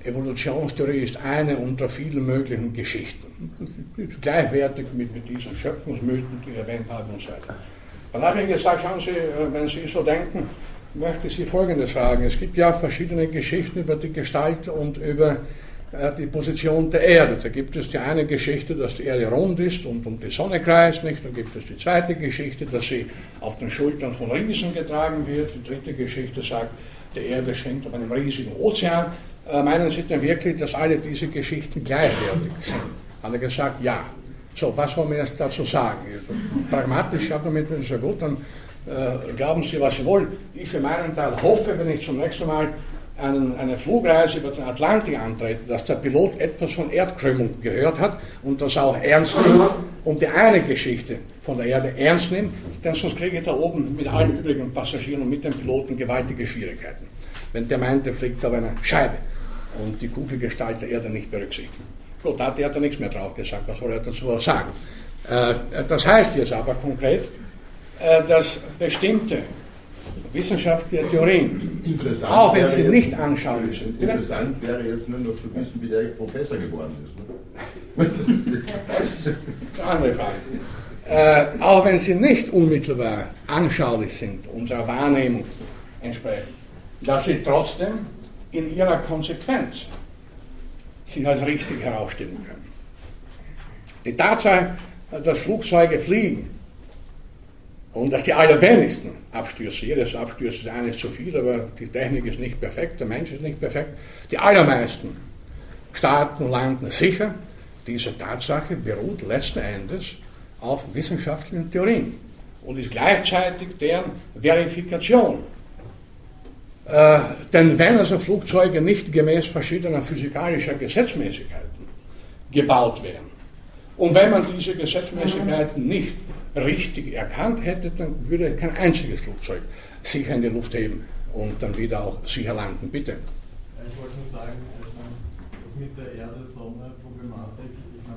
Evolutionstheorie ist eine unter vielen möglichen Geschichten. Gleichwertig mit, mit diesen Schöpfungsmythen, die erwähnt habe und so weiter. Dann habe ich gesagt, schauen Sie, äh, wenn Sie so denken, möchte ich Sie Folgendes fragen. Es gibt ja verschiedene Geschichten über die Gestalt und über äh, die Position der Erde. Da gibt es die eine Geschichte, dass die Erde rund ist und um die Sonne kreist, nicht? Dann gibt es die zweite Geschichte, dass sie auf den Schultern von Riesen getragen wird. Die dritte Geschichte sagt, die Erde schwingt auf einem riesigen Ozean. Äh, meinen Sie denn wirklich, dass alle diese Geschichten gleichwertig sind? Hat er gesagt, ja. So, was wollen wir jetzt dazu sagen? Pragmatisch, ja, damit ist ja gut, dann äh, glauben Sie, was Sie wollen. Ich für meinen Teil hoffe, wenn ich zum nächsten Mal einen, eine Flugreise über den Atlantik antrete, dass der Pilot etwas von Erdkrümmung gehört hat und das auch ernst nimmt, und die eine Geschichte von der Erde ernst nimmt, denn sonst kriege ich da oben mit allen übrigen Passagieren und mit den Piloten gewaltige Schwierigkeiten. Wenn der meint, der fliegt auf einer Scheibe und die Kugelgestalt der Erde nicht berücksichtigt. Gut, da hat er nichts mehr drauf gesagt, was soll er dazu sagen? Äh, das heißt jetzt aber konkret, äh, dass bestimmte wissenschaftliche Theorien, interessant auch wenn sie nicht anschaulich sind. Interessant wäre jetzt nur noch zu wissen, wie der Professor geworden ist. Ne? Andere Frage. Äh, auch wenn sie nicht unmittelbar anschaulich sind, unserer Wahrnehmung entsprechen, dass sie trotzdem in ihrer Konsequenz sich als richtig herausstellen können. Die Tatsache, dass Flugzeuge fliegen und dass die allerwenigsten Abstürze, jedes Absturz ist eines zu viel, aber die Technik ist nicht perfekt, der Mensch ist nicht perfekt, die allermeisten starten und landen sicher diese Tatsache beruht letzten Endes auf wissenschaftlichen Theorien und ist gleichzeitig deren Verifikation. Äh, denn wenn also Flugzeuge nicht gemäß verschiedener physikalischer Gesetzmäßigkeiten gebaut wären und wenn man diese Gesetzmäßigkeiten nicht richtig erkannt hätte, dann würde kein einziges Flugzeug sicher in die Luft heben und dann wieder auch sicher landen. Bitte. Ich wollte nur sagen, das mit der Erde-Sonne-Problematik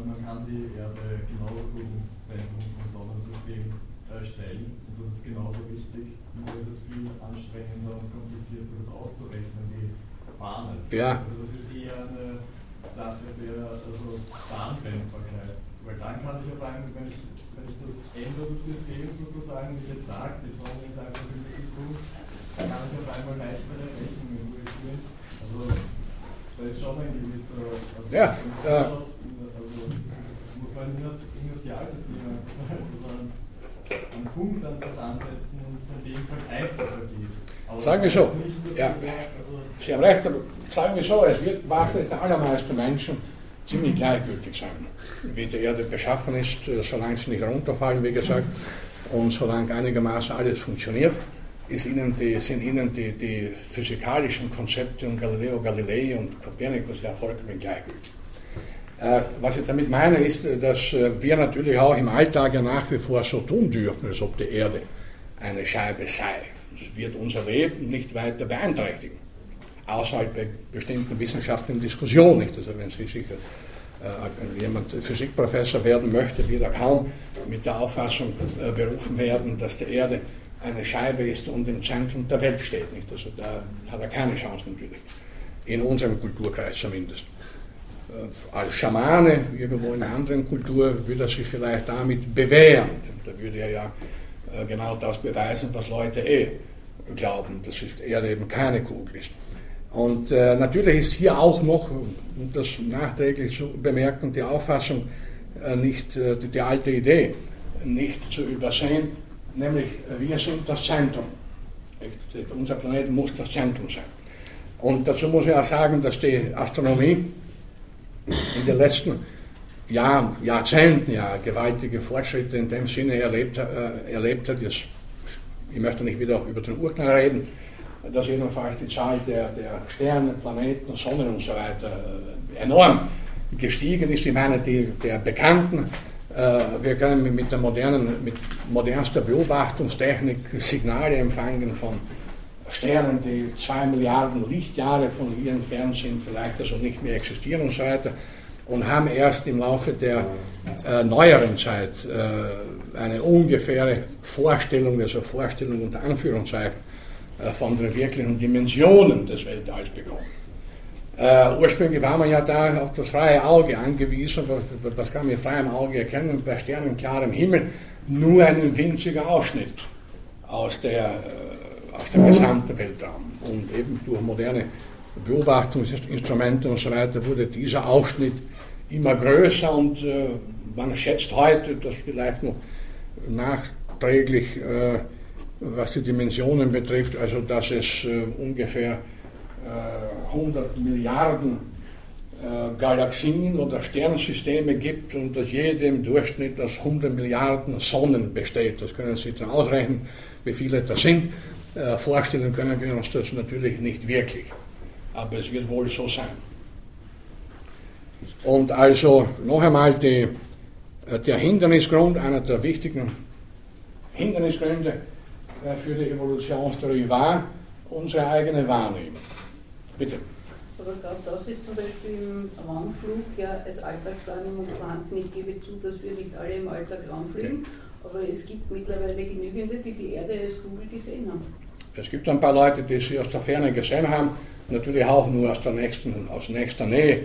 man kann die Erde genauso gut ins Zentrum vom Sonnensystem äh, stellen. Und das ist genauso wichtig. Nur ist es viel anstrengender und komplizierter, das auszurechnen, die Bahnen. Ja. Also das ist eher eine Sache der also Bahnbrennbarkeit. Weil dann kann ich auf einmal, wenn ich, wenn ich das Ende des Systems sozusagen, wie ich jetzt sage, die Sonne ist einfach im Mittelpunkt, dann kann ich auf einmal leichtere Rechnungen durchführen. Also da ist schon ein gewisser also ja, äh, beim Inertialsystem einen Punkt an ansetzen und von dem es halt einfacher geht. Aber sagen wir so, ja. Also Sie haben recht, aber sagen wir so, es wird wahrscheinlich der allermeisten Menschen ziemlich gleichgültig sein, wie die Erde beschaffen ist, äh, solange sie nicht runterfallen, wie gesagt, und solange einigermaßen alles funktioniert, ihnen die, sind ihnen die, die physikalischen Konzepte und Galileo Galilei und Copernicus ja vollkommen gleichgültig. Äh, was ich damit meine, ist, äh, dass äh, wir natürlich auch im Alltag ja nach wie vor so tun dürfen, als ob die Erde eine Scheibe sei. Das wird unser Leben nicht weiter beeinträchtigen, außerhalb bei bestimmten wissenschaftlichen Diskussionen. Nicht? Also wenn Sie sicher äh, jemand Physikprofessor werden möchte, wird er kaum mit der Auffassung äh, berufen werden, dass die Erde eine Scheibe ist und im Zentrum der Welt steht. Nicht? Also da hat er keine Chance natürlich, in unserem Kulturkreis zumindest. Äh, als Schamane, irgendwo in einer anderen Kultur, würde er sich vielleicht damit bewähren. Da würde er ja genau das beweisen, was Leute eh glauben, dass er eben keine Kugel ist. Und äh, natürlich ist hier auch noch, um das nachträglich zu bemerken, die Auffassung, äh, nicht äh, die, die, alte Idee nicht zu übersehen, nämlich wir sind das Zentrum. Unser Planet muss das Zentrum sein. Und dazu muss ich auch sagen, dass die Astronomie in den letzten Jahren, Jahrzehnten ja gewaltige Fortschritte in dem Sinne erlebt, äh, erlebt hat. Jetzt, ich möchte nicht wieder über den Urknall reden, dass jedenfalls die Zahl der, der Sterne, Planeten, Sonnen und so weiter äh, enorm gestiegen ist. Ich meine, die, der bekannten äh, wir können mit der modernen, mit modernster Beobachtungstechnik Signale empfangen von Sternen, die zwei Milliarden Lichtjahre von hier entfernt sind, vielleicht also nicht mehr existieren und so weiter, und haben erst im Laufe der äh, neueren Zeit äh, eine ungefähre Vorstellung, also Vorstellung unter Anführungszeichen, äh, von den wirklichen Dimensionen des Weltalls bekommen. Äh, ursprünglich war man ja da auf das freie Auge angewiesen, was, was kann man mit freiem Auge erkennen, bei sternenklarem Himmel nur einen winzigen Ausschnitt aus der äh, aus dem gesamten Weltraum. Und eben durch moderne Beobachtungsinstrumente und so weiter wurde dieser Ausschnitt immer größer und äh, man schätzt heute, dass vielleicht noch nachträglich, äh, was die Dimensionen betrifft, also dass es äh, ungefähr 100 äh, Milliarden äh, Galaxien oder Sternensysteme gibt und dass jede im Durchschnitt aus 100 Milliarden Sonnen besteht. Das können Sie dann ausrechnen, wie viele das sind. Äh, vorstellen können wir uns das natürlich nicht wirklich, aber es wird wohl so sein. Und also noch einmal die äh, der Hindernisgrund, einer der wichtigen Hindernisgründe äh, für die Evolutionstheorie war unsere eigene Wahrnehmung. Bitte. Aber gerade das ist zum Beispiel im Raumflug ja als Alltagswahrnehmung vorhanden. Ich gebe zu, dass wir nicht alle im Alltag Raum fliegen, aber es gibt mittlerweile genügende, die die Erde als Kugel gesehen haben. Es gibt ein paar Leute, die sie aus der Ferne gesehen haben, natürlich auch nur aus der nächsten, aus nächster Nähe.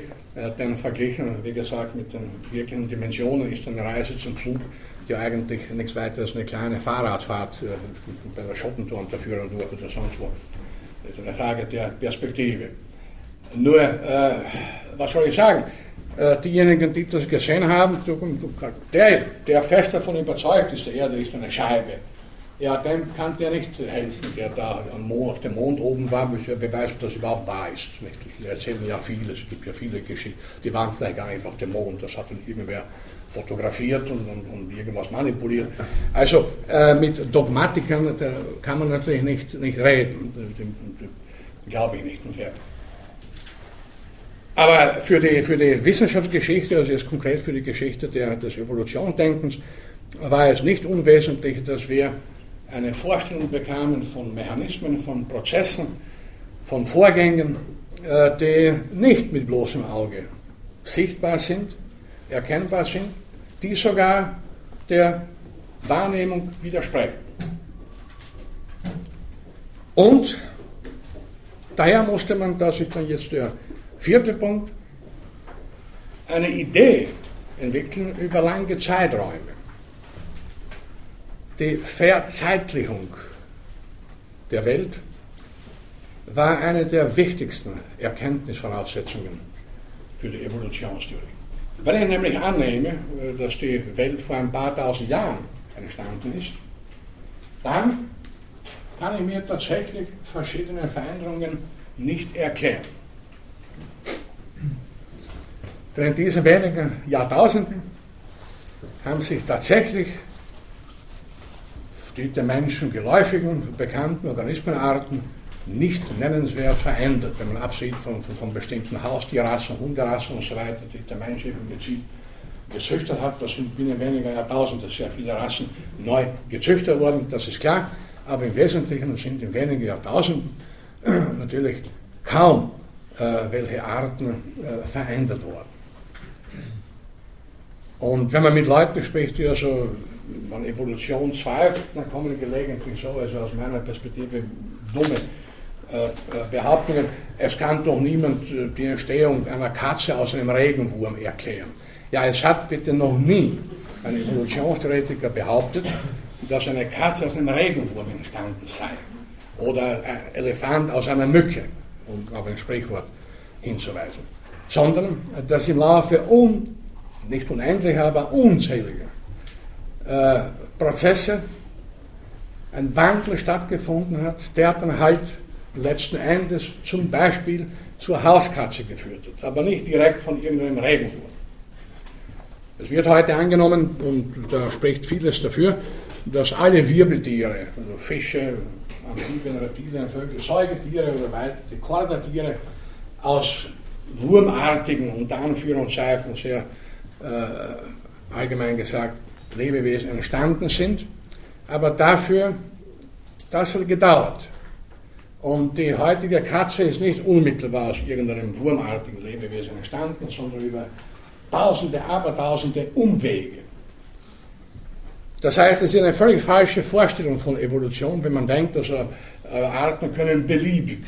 Denn verglichen, wie gesagt, mit den wirklichen Dimensionen ist eine Reise zum Flug ja eigentlich nichts weiter als eine kleine Fahrradfahrt äh, bei der Schottenturm der Führung durch oder sonst wo. Das ist eine Frage der Perspektive. Nur, äh, was soll ich sagen? Äh, diejenigen, die das gesehen haben, der, der fest davon überzeugt ist, die Erde ist eine Scheibe, ja, dem kann der nicht helfen, der da auf dem Mond oben war, beweist, dass es überhaupt wahr ist. Die erzählen ja vieles, es gibt ja viele Geschichten, die waren vielleicht gar nicht auf dem Mond, das hat dann irgendwer fotografiert und, und, und irgendwas manipuliert. Also äh, mit Dogmatikern kann man natürlich nicht, nicht reden, glaube ich nicht. Aber für die, für die Wissenschaftsgeschichte, also jetzt konkret für die Geschichte der, des Evolutionsdenkens, war es nicht unwesentlich, dass wir eine Vorstellung bekamen von Mechanismen, von Prozessen, von Vorgängen, äh, die nicht mit bloßem Auge sichtbar sind, erkennbar sind, die sogar der Wahrnehmung widersprechen. Und daher musste man, das ist dann jetzt der vierte Punkt, eine Idee entwickeln über lange Zeiträume. Die Verzeitlichung der Welt war eine der wichtigsten Erkenntnisvoraussetzungen für die Evolutionstheorie. Wenn ich nämlich annehme, dass die Welt vor ein paar tausend Jahren entstanden ist, dann kann ich mir tatsächlich verschiedene Veränderungen nicht erklären. Denn in diesen wenigen Jahrtausenden haben sich tatsächlich die den Menschen geläufigen, bekannten Organismenarten nicht nennenswert verändert, wenn man absieht von, von, von bestimmten Haustierrassen, Hunderassen und so weiter, die der Mensch eben gezielt gezüchtet hat. Das sind binnen weniger Jahrtausende sehr viele Rassen neu gezüchtet worden, das ist klar. Aber im Wesentlichen sind in wenigen Jahrtausenden natürlich kaum äh, welche Arten äh, verändert worden. Und wenn man mit Leuten spricht, die also an Evolution zweifeln, dann kommen gelegentlich so, also aus meiner Perspektive dumme äh, äh, Behauptungen, es kann doch niemand äh, die Entstehung einer Katze aus einem Regenwurm erklären. Ja, es hat bitte noch nie ein Evolutionstheoretiker behauptet, dass eine Katze aus einem Regenwurm entstanden sei. Oder ein Elefant aus einer Mücke, um auf ein Sprichwort hinzuweisen. Sondern, dass im Laufe un, nicht unendlicher, aber unzähliger äh, Prozesse ein Wandel stattgefunden hat, der dann halt letzten Endes zum Beispiel zur Hauskatze geführt hat, aber nicht direkt von irgendeinem Regenwurm. Es wird heute angenommen, und da spricht vieles dafür, dass alle Wirbeltiere, also Fische, Amphibien, Reptilien, Vögel, Säugetiere oder weiter, die Chordatiere, aus wurmartigen, unter Anführungszeichen sehr äh, allgemein gesagt, Lebewesen entstanden sind. Aber dafür, das hat gedauert. Und die heutige Katze ist nicht unmittelbar aus irgendeinem wurmartigen Lebewesen entstanden, sondern über tausende, abertausende Umwege. Das heißt, es ist eine völlig falsche Vorstellung von Evolution, wenn man denkt, dass äh, Arten können beliebig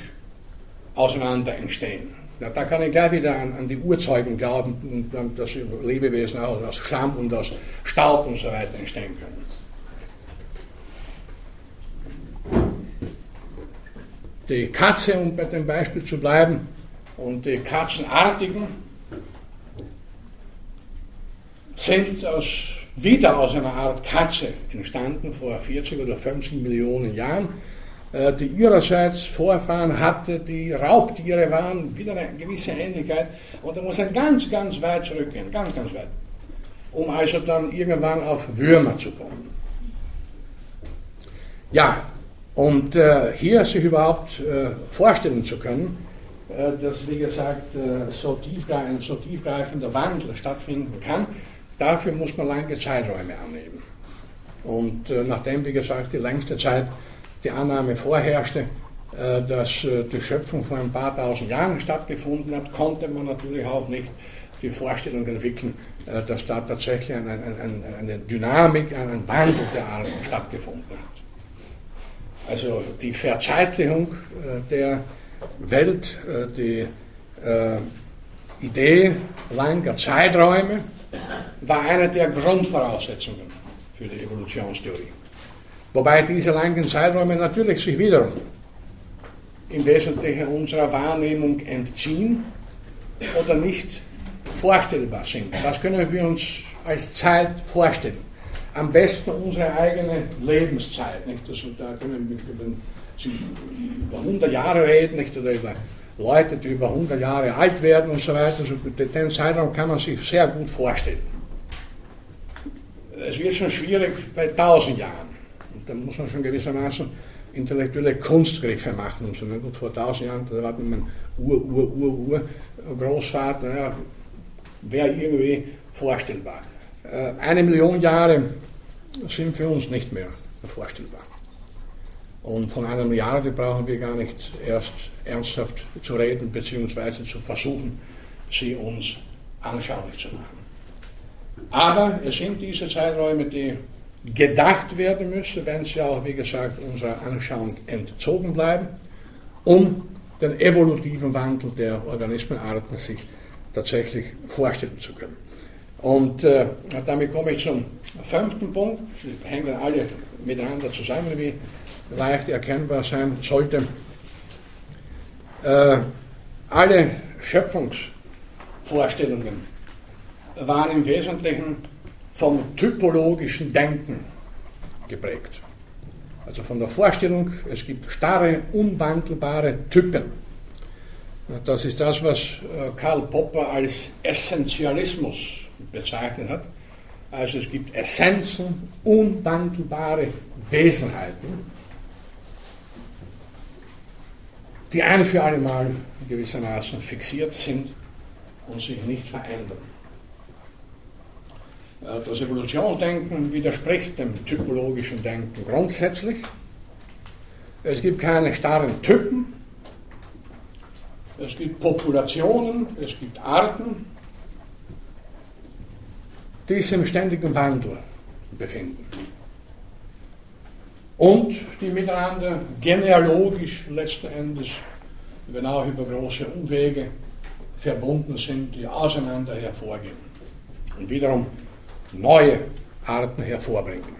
auseinander entstehen. Ja, da kann ich gleich wieder an, an die Urzeugen glauben, dass Lebewesen auch aus Schlamm und aus Staub und so weiter entstehen können. die Katze, um bei dem Beispiel zu bleiben, und die Katzenartigen sind aus, wieder aus einer Art Katze entstanden vor 40 oder 50 Millionen Jahren, die ihrerseits Vorfahren hatte, die Raubtiere waren, wieder eine gewisse Ähnlichkeit. Und da muss man ganz, ganz weit zurückgehen, ganz, ganz weit, um also dann irgendwann auf Würmer zu kommen. Ja, und äh, hier sich überhaupt äh, vorstellen zu können, äh, dass, wie gesagt, äh, so tief, ein so tiefgreifender Wandel stattfinden kann, dafür muss man lange Zeiträume annehmen. Und äh, nachdem, wie gesagt, die längste Zeit die Annahme vorherrschte, äh, dass äh, die Schöpfung vor ein paar tausend Jahren stattgefunden hat, konnte man natürlich auch nicht die Vorstellung entwickeln, äh, dass da tatsächlich eine, eine, eine Dynamik, ein Wandel der Arten stattgefunden hat. Also die Verzeitlichung der Welt, die Idee langer Zeiträume war eine der Grundvoraussetzungen für die Evolutionstheorie. Wobei diese langen Zeiträume natürlich sich wiederum im Wesentlichen unserer Wahrnehmung entziehen oder nicht vorstellbar sind. Das können wir uns als Zeit vorstellen. Am besten unsere eigene Lebenszeit. Nicht? Also da können wir über, über 100 Jahre reden nicht? oder über Leute, die über 100 Jahre alt werden und so weiter. Also den Zeitraum kann man sich sehr gut vorstellen. Es wird schon schwierig bei 1000 Jahren. Da muss man schon gewissermaßen intellektuelle Kunstgriffe machen. Und so, ne? Gut, vor 1000 Jahren, da war mein Ur, Ur, Ur, Ur Großvater, ja, wäre irgendwie vorstellbar. Äh, eine Million Jahre sind für uns nicht mehr vorstellbar. Und von einer Milliarde brauchen wir gar nicht erst ernsthaft zu reden, beziehungsweise zu versuchen, sie uns anschaulich zu machen. Aber es sind diese Zeiträume, die gedacht werden müssen, wenn sie auch, wie gesagt, unserer Anschauung entzogen bleiben, um den evolutiven Wandel der Organismenarten sich tatsächlich vorstellen zu können. Und äh, damit komme ich zum fünften Punkt. Sie hängen alle miteinander zusammen, wie leicht erkennbar sein sollte. Äh, alle Schöpfungsvorstellungen waren im Wesentlichen vom typologischen Denken geprägt. Also von der Vorstellung, es gibt starre, unwandelbare Typen. Das ist das, was äh, Karl Popper als Essentialismus bezeichnet hat. Also es gibt Essenzen, unwandelbare Wesenheiten, die ein für alle Mal gewissermaßen fixiert sind und sich nicht verändern. Äh, das Evolutionsdenken widerspricht dem typologischen Denken grundsätzlich. Es gibt keine starren Typen. Es gibt Populationen, es gibt Arten, die sich im ständigen Wandel befinden. Und die miteinander genealogisch letzten Endes, wenn auch über große Umwege, verbunden sind, die auseinander hervorgehen. Und wiederum neue Arten hervorbringen.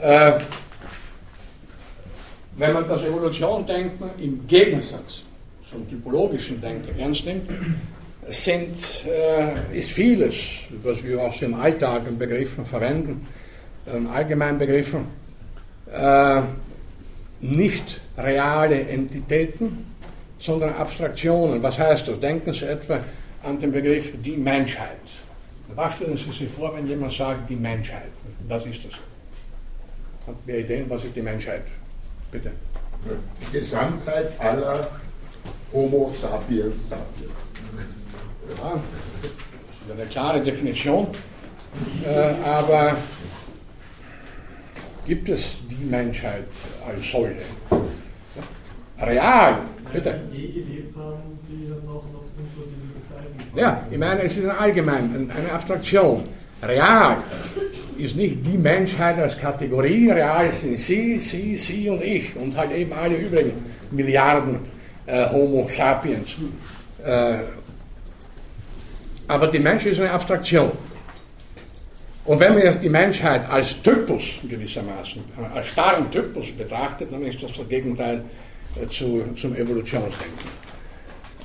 Äh, wenn man das Evolutiondenken im Gegensatz zum typologischen Denken ernst nimmt, sind, äh, ist vieles, was wir auch so im Alltag in Begriffen verwenden, in allgemeinen Begriffen, äh, nicht reale Entitäten, sondern Abstraktionen. Was heißt das? Denken Sie etwa an den Begriff die Menschheit. Was stellen Sie sich vor, wenn jemand sagt die Menschheit? Was ist das? Habt ihr Ideen, was ist die Menschheit? Bitte. Die Gesamtheit aller Homo sapiens sapiens. Ja, das ist eine klare Definition, äh, aber gibt es die Menschheit als solche? Real, bitte. Die gelebt haben, die noch, ja, ich meine, es ist ein allgemein, eine Abstraktion. Real ist nicht die Menschheit als Kategorie, real sind Sie, Sie, Sie und ich und halt eben alle übrigen Milliarden äh, Homo sapiens. Äh, aber die Menschheit ist eine Abstraktion. Und wenn man jetzt die Menschheit als Typus gewissermaßen, als starren Typus betrachtet, dann ist das das Gegenteil äh, zu, zum Evolutionsdenken.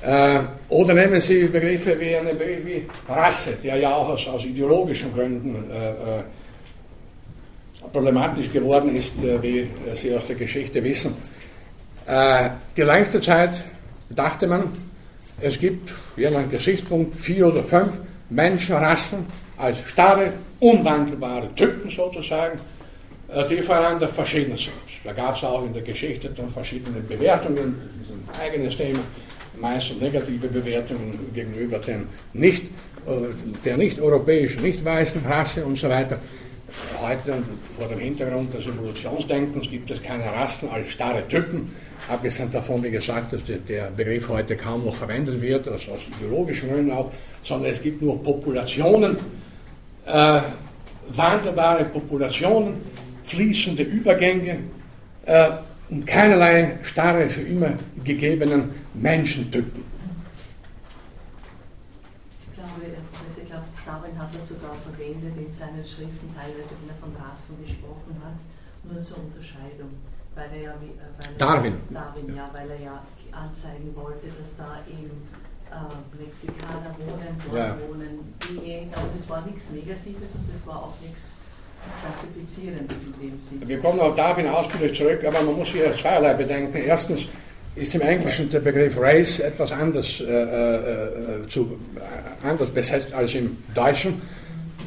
Äh, oder nehmen Sie Begriffe wie eine wie Rasse, der ja auch aus, aus ideologischen Gründen äh, äh problematisch geworden ist, wie Sie aus der Geschichte wissen. Die längste Zeit dachte man, es gibt, je nach Gesichtspunkt, vier oder fünf Menschenrassen als starre, unwandelbare Typen sozusagen, die voneinander verschieden sind. Da gab es auch in der Geschichte dann verschiedene Bewertungen, das ist ein eigenes Thema meist negative Bewertungen gegenüber den nicht der nicht europäischen, nicht weißen Rasse und so weiter. Heute vor dem Hintergrund des Evolutionsdenkens gibt es keine Rassen als starre Typen, abgesehen davon, wie gesagt, dass der Begriff heute kaum noch verwendet wird, also aus ideologischen Gründen auch, sondern es gibt nur Populationen, äh, wandelbare Populationen, fließende Übergänge äh, und keinerlei starre, für immer gegebenen Menschentypen. Ich glaube, also ich glaube, Darwin hat das sogar verwendet in seinen Schriften, teilweise, wenn er von Rassen gesprochen hat, nur zur Unterscheidung. Weil er ja, äh, weil Darwin. Darwin, ja, weil er ja anzeigen wollte, dass da eben äh, Mexikaner wohnen, dort ja. wohnen diejenigen, aber das war nichts Negatives und das war auch nichts Klassifizierendes in dem Sinne. Wir kommen auch Darwin ausführlich zurück, aber man muss hier zweierlei bedenken. Erstens ist im Englischen der Begriff Race etwas anders, äh, äh, zu, äh, anders besetzt als im Deutschen.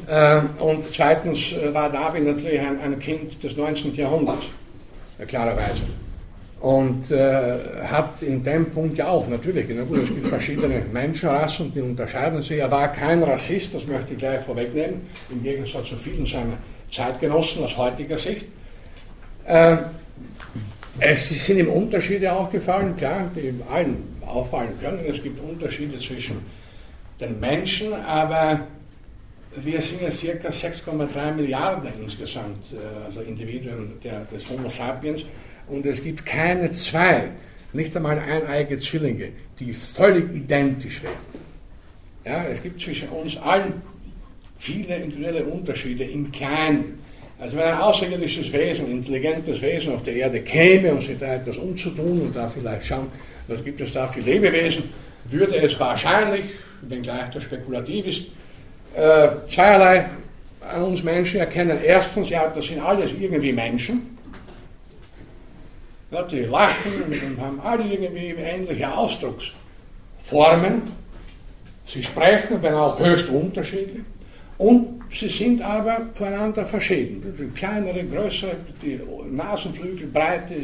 Äh, und zweitens äh, war Darwin natürlich ein, ein, Kind des 19. Jahrhunderts, klarerweise. Und äh, hat in dem Punkt ja auch natürlich, na gut, es gibt verschiedene Menschenrassen, die unterscheiden sich. Er war kein Rassist, das möchte ich gleich vorwegnehmen, im Gegensatz zu vielen seiner Zeitgenossen aus heutiger Sicht. Äh, es sind ihm Unterschiede aufgefallen, klar, die allen auffallen können. Es gibt Unterschiede zwischen den Menschen, aber wir sind ja circa 6,3 Milliarden insgesamt, äh, also Individuen der, des Homo sapiens. Und es gibt keine zwei, nicht einmal eineige Zwillinge, die völlig identisch wären. Ja, es gibt zwischen uns allen viele individuelle Unterschiede im Kleinen. Also wenn ein außerirdisches Wesen, intelligentes Wesen auf der Erde käme und sich da etwas umzutun und da vielleicht schauen, was gibt es da für Lebewesen, würde es wahrscheinlich, wenngleich das spekulativ ist, äh, zweierlei an uns Menschen erkennen. Erstens, ja, das sind alles irgendwie Menschen. Ja, die lachen und haben alle irgendwie ähnliche Ausdrucksformen. Sie sprechen, wenn auch höchst unterschiedlich. Und sie sind aber voneinander verschieden. Kleinere, größere, die Nasenflügel, Breite,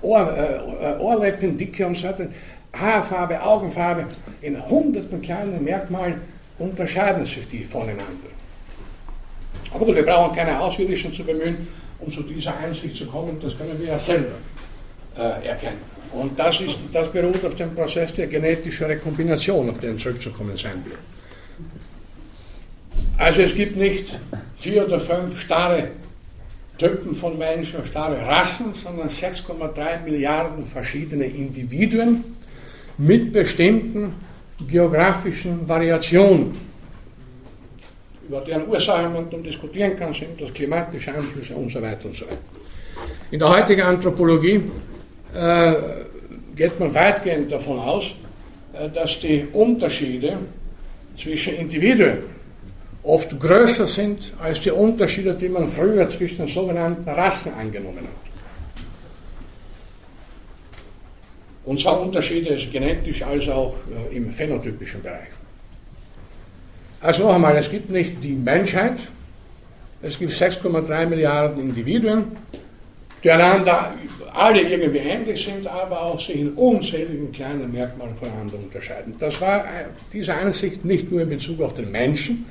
Ohr, äh, Ohrläppen, Dicke und so weiter. Haarfarbe, Augenfarbe, in hunderten kleinen Merkmalen unterscheiden sich die voneinander. Aber wir brauchen keine Außerirdischen zu bemühen, um zu dieser Einsicht zu kommen, das können wir ja selber äh, erkennen. Und das, ist, das beruht auf dem Prozess der genetischen Rekombination, auf den zurückzukommen sein wird. Also es gibt nicht vier oder fünf starre Typen von Menschen, starre Rassen, sondern 6,3 Milliarden verschiedene Individuen mit bestimmten geografischen Variationen, über deren Ursachen man dann diskutieren kann, sind das klimatische Einflüsse und so weiter und so weiter. In der heutigen Anthropologie äh, geht man weitgehend davon aus, äh, dass die Unterschiede zwischen Individuen oft größer sind als die Unterschiede, die man früher zwischen den sogenannten Rassen angenommen hat. Und zwar Unterschiede genetisch als auch äh, im phänotypischen Bereich. Also noch einmal, es gibt nicht die Menschheit, es gibt 6,3 Milliarden Individuen, die einander alle irgendwie ähnlich sind, aber auch sich in unzähligen kleinen Merkmalen voneinander unterscheiden. Das war äh, diese Ansicht nicht nur in Bezug auf den Menschen,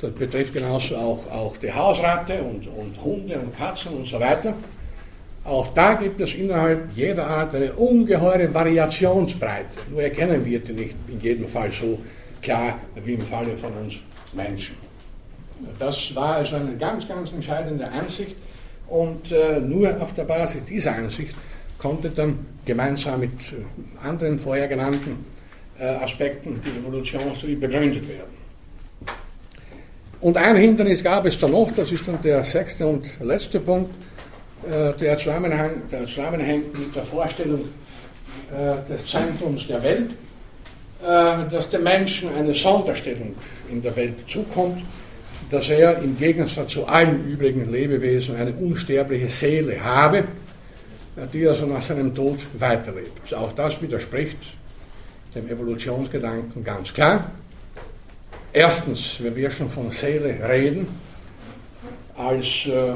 das betrifft genauso auch, auch die Hausratte und, und Hunde und Katzen und so weiter. Auch da gibt es innerhalb jeder Art eine ungeheure Variationsbreite. Nur erkennen wir die nicht in jedem Fall so klar wie im Falle von uns Menschen. Das war also eine ganz, ganz entscheidende Ansicht und äh, nur auf der Basis dieser Ansicht konnte dann gemeinsam mit äh, anderen vorher genannten äh, Aspekten die Evolutionstheorie begründet werden. Und ein Hindernis gab es dann noch, das ist dann der sechste und letzte Punkt, äh, der, Zusammenhang, der zusammenhängt mit der Vorstellung äh, des Zentrums der Welt, äh, dass dem Menschen eine Sonderstellung in der Welt zukommt, dass er im Gegensatz zu allen übrigen Lebewesen eine unsterbliche Seele habe, die also nach seinem Tod weiterlebt. Auch das widerspricht dem Evolutionsgedanken ganz klar. Erstens, wenn wir schon von Seele reden, als äh,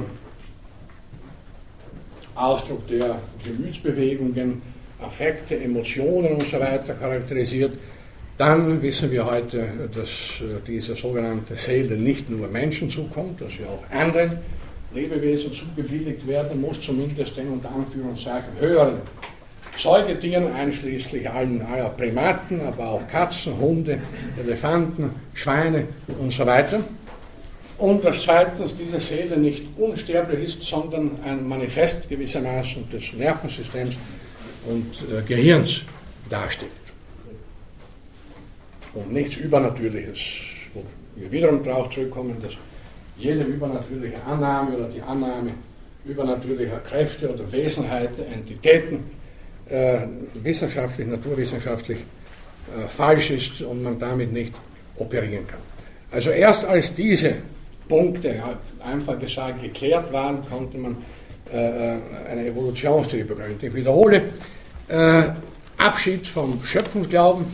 Ausdruck der Gemütsbewegungen, Affekte, Emotionen und so weiter charakterisiert, Dann wissen wir heute, dass äh, diese sogenannte Seele nicht nur Menschen zukommt, dass sie auch anderen Lebewesen zugebilligt werden muss, zumindest den unter Anführungszeichen höheren Säugetieren, einschließlich allen aller Primaten, aber auch Katzen, Hunde, Elefanten, Schweine und so weiter. Und dass zweitens diese Seele nicht unsterblich ist, sondern ein Manifest gewissermaßen des Nervensystems und äh, Gehirns darstellt. Und nichts Übernatürliches, wo wir wiederum darauf zurückkommen, dass jede übernatürliche Annahme oder die Annahme übernatürlicher Kräfte oder Wesenheiten, Entitäten äh, wissenschaftlich, naturwissenschaftlich äh, falsch ist und man damit nicht operieren kann. Also erst als diese Punkte, einfach gesagt, geklärt waren, konnte man äh, eine Evolutionstheorie begründen. Ich wiederhole, äh, Abschied vom Schöpfungsglauben.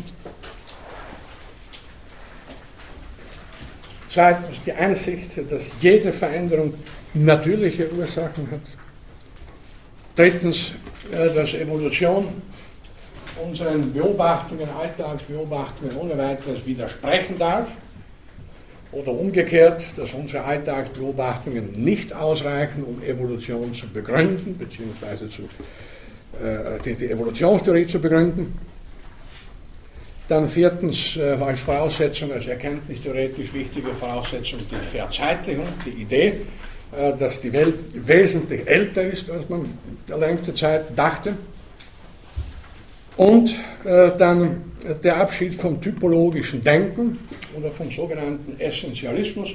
Zweitens die Einsicht, dass jede Veränderung natürliche Ursachen hat. Drittens, äh, dass Evolution unseren Beobachtungen, Alltagsbeobachtungen ohne weiteres widersprechen darf. Oder umgekehrt, dass unsere Alltagsbeobachtungen nicht ausreichen, um Evolution zu begründen, beziehungsweise zu, äh, die, Evolutionstheorie zu begründen. Dann viertens äh, als Voraussetzung, als erkenntnistheoretisch wichtige Voraussetzung die Verzeitlichung, die Idee, dass die Welt wesentlich älter ist, als man der längste Zeit dachte. Und äh, dann der Abschied vom typologischen Denken oder vom sogenannten Essentialismus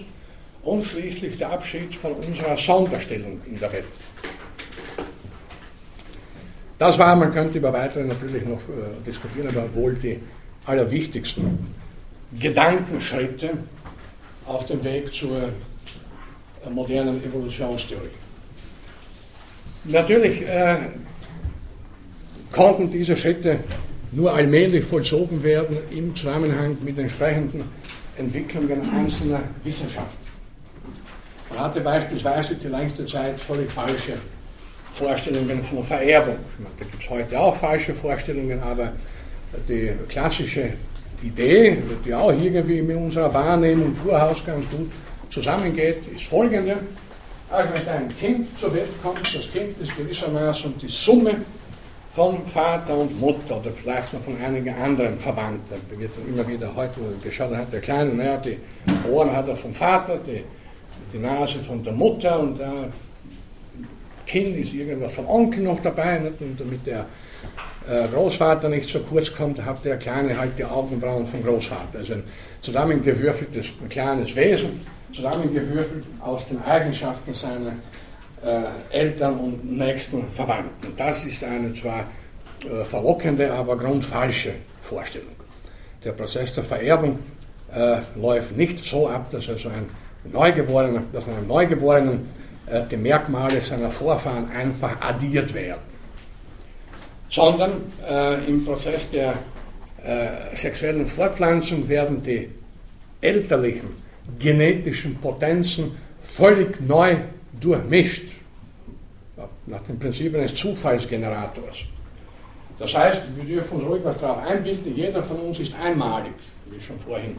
und schließlich der Abschied von unserer Sonderstellung in der Welt. Das war, man könnte über weitere natürlich noch äh, diskutieren, aber wohl die allerwichtigsten Gedankenschritte auf dem Weg zur äh, modernen Evolutionstheorie. Natürlich äh, konnten diese Schritte nur allmählich vollzogen werden im Zusammenhang mit entsprechenden Entwicklungen einzelner Wissenschaften. Man hatte beispielsweise die längste Zeit völlig falsche Vorstellungen von Vererbung. Da gibt es heute auch falsche Vorstellungen, aber die klassische Idee, die auch irgendwie mit unserer Wahrnehmung Kurhaus ganz gut zusammengeht, ist folgende. Also wenn ein Kind zur Welt kommt, das Kind ist gewissermaßen die Summe von Vater und Mutter oder vielleicht noch von einigen anderen Verwandten. Da wird immer wieder heute geschaut, hat der Kleine, naja, die Ohren hat er vom Vater, die, die Nase von der Mutter und der Kind ist irgendwas vom Onkel noch dabei. Nicht? Und damit der äh, Großvater nicht so kurz kommt, hat der Kleine halt die Augenbrauen vom Großvater. Also ein zusammengewürfeltes ein kleines Wesen, zusammengewürfelt aus den Eigenschaften seiner äh, Eltern und nächsten Verwandten. Das ist eine zwar äh, verlockende, aber grundfalsche Vorstellung. Der Prozess der Vererbung äh, läuft nicht so ab, dass also ein Neugeborener, dass einem Neugeborenen äh, die Merkmale seiner Vorfahren einfach addiert werden, sondern äh, im Prozess der äh, sexuellen Fortpflanzung werden die elterlichen genetischen Potenzen völlig neu durchmischt, nach dem Prinzip eines Zufallsgenerators. Das heißt, wir dürfen uns ruhig was darauf einbilden, jeder von uns ist einmalig, wie schon vorhin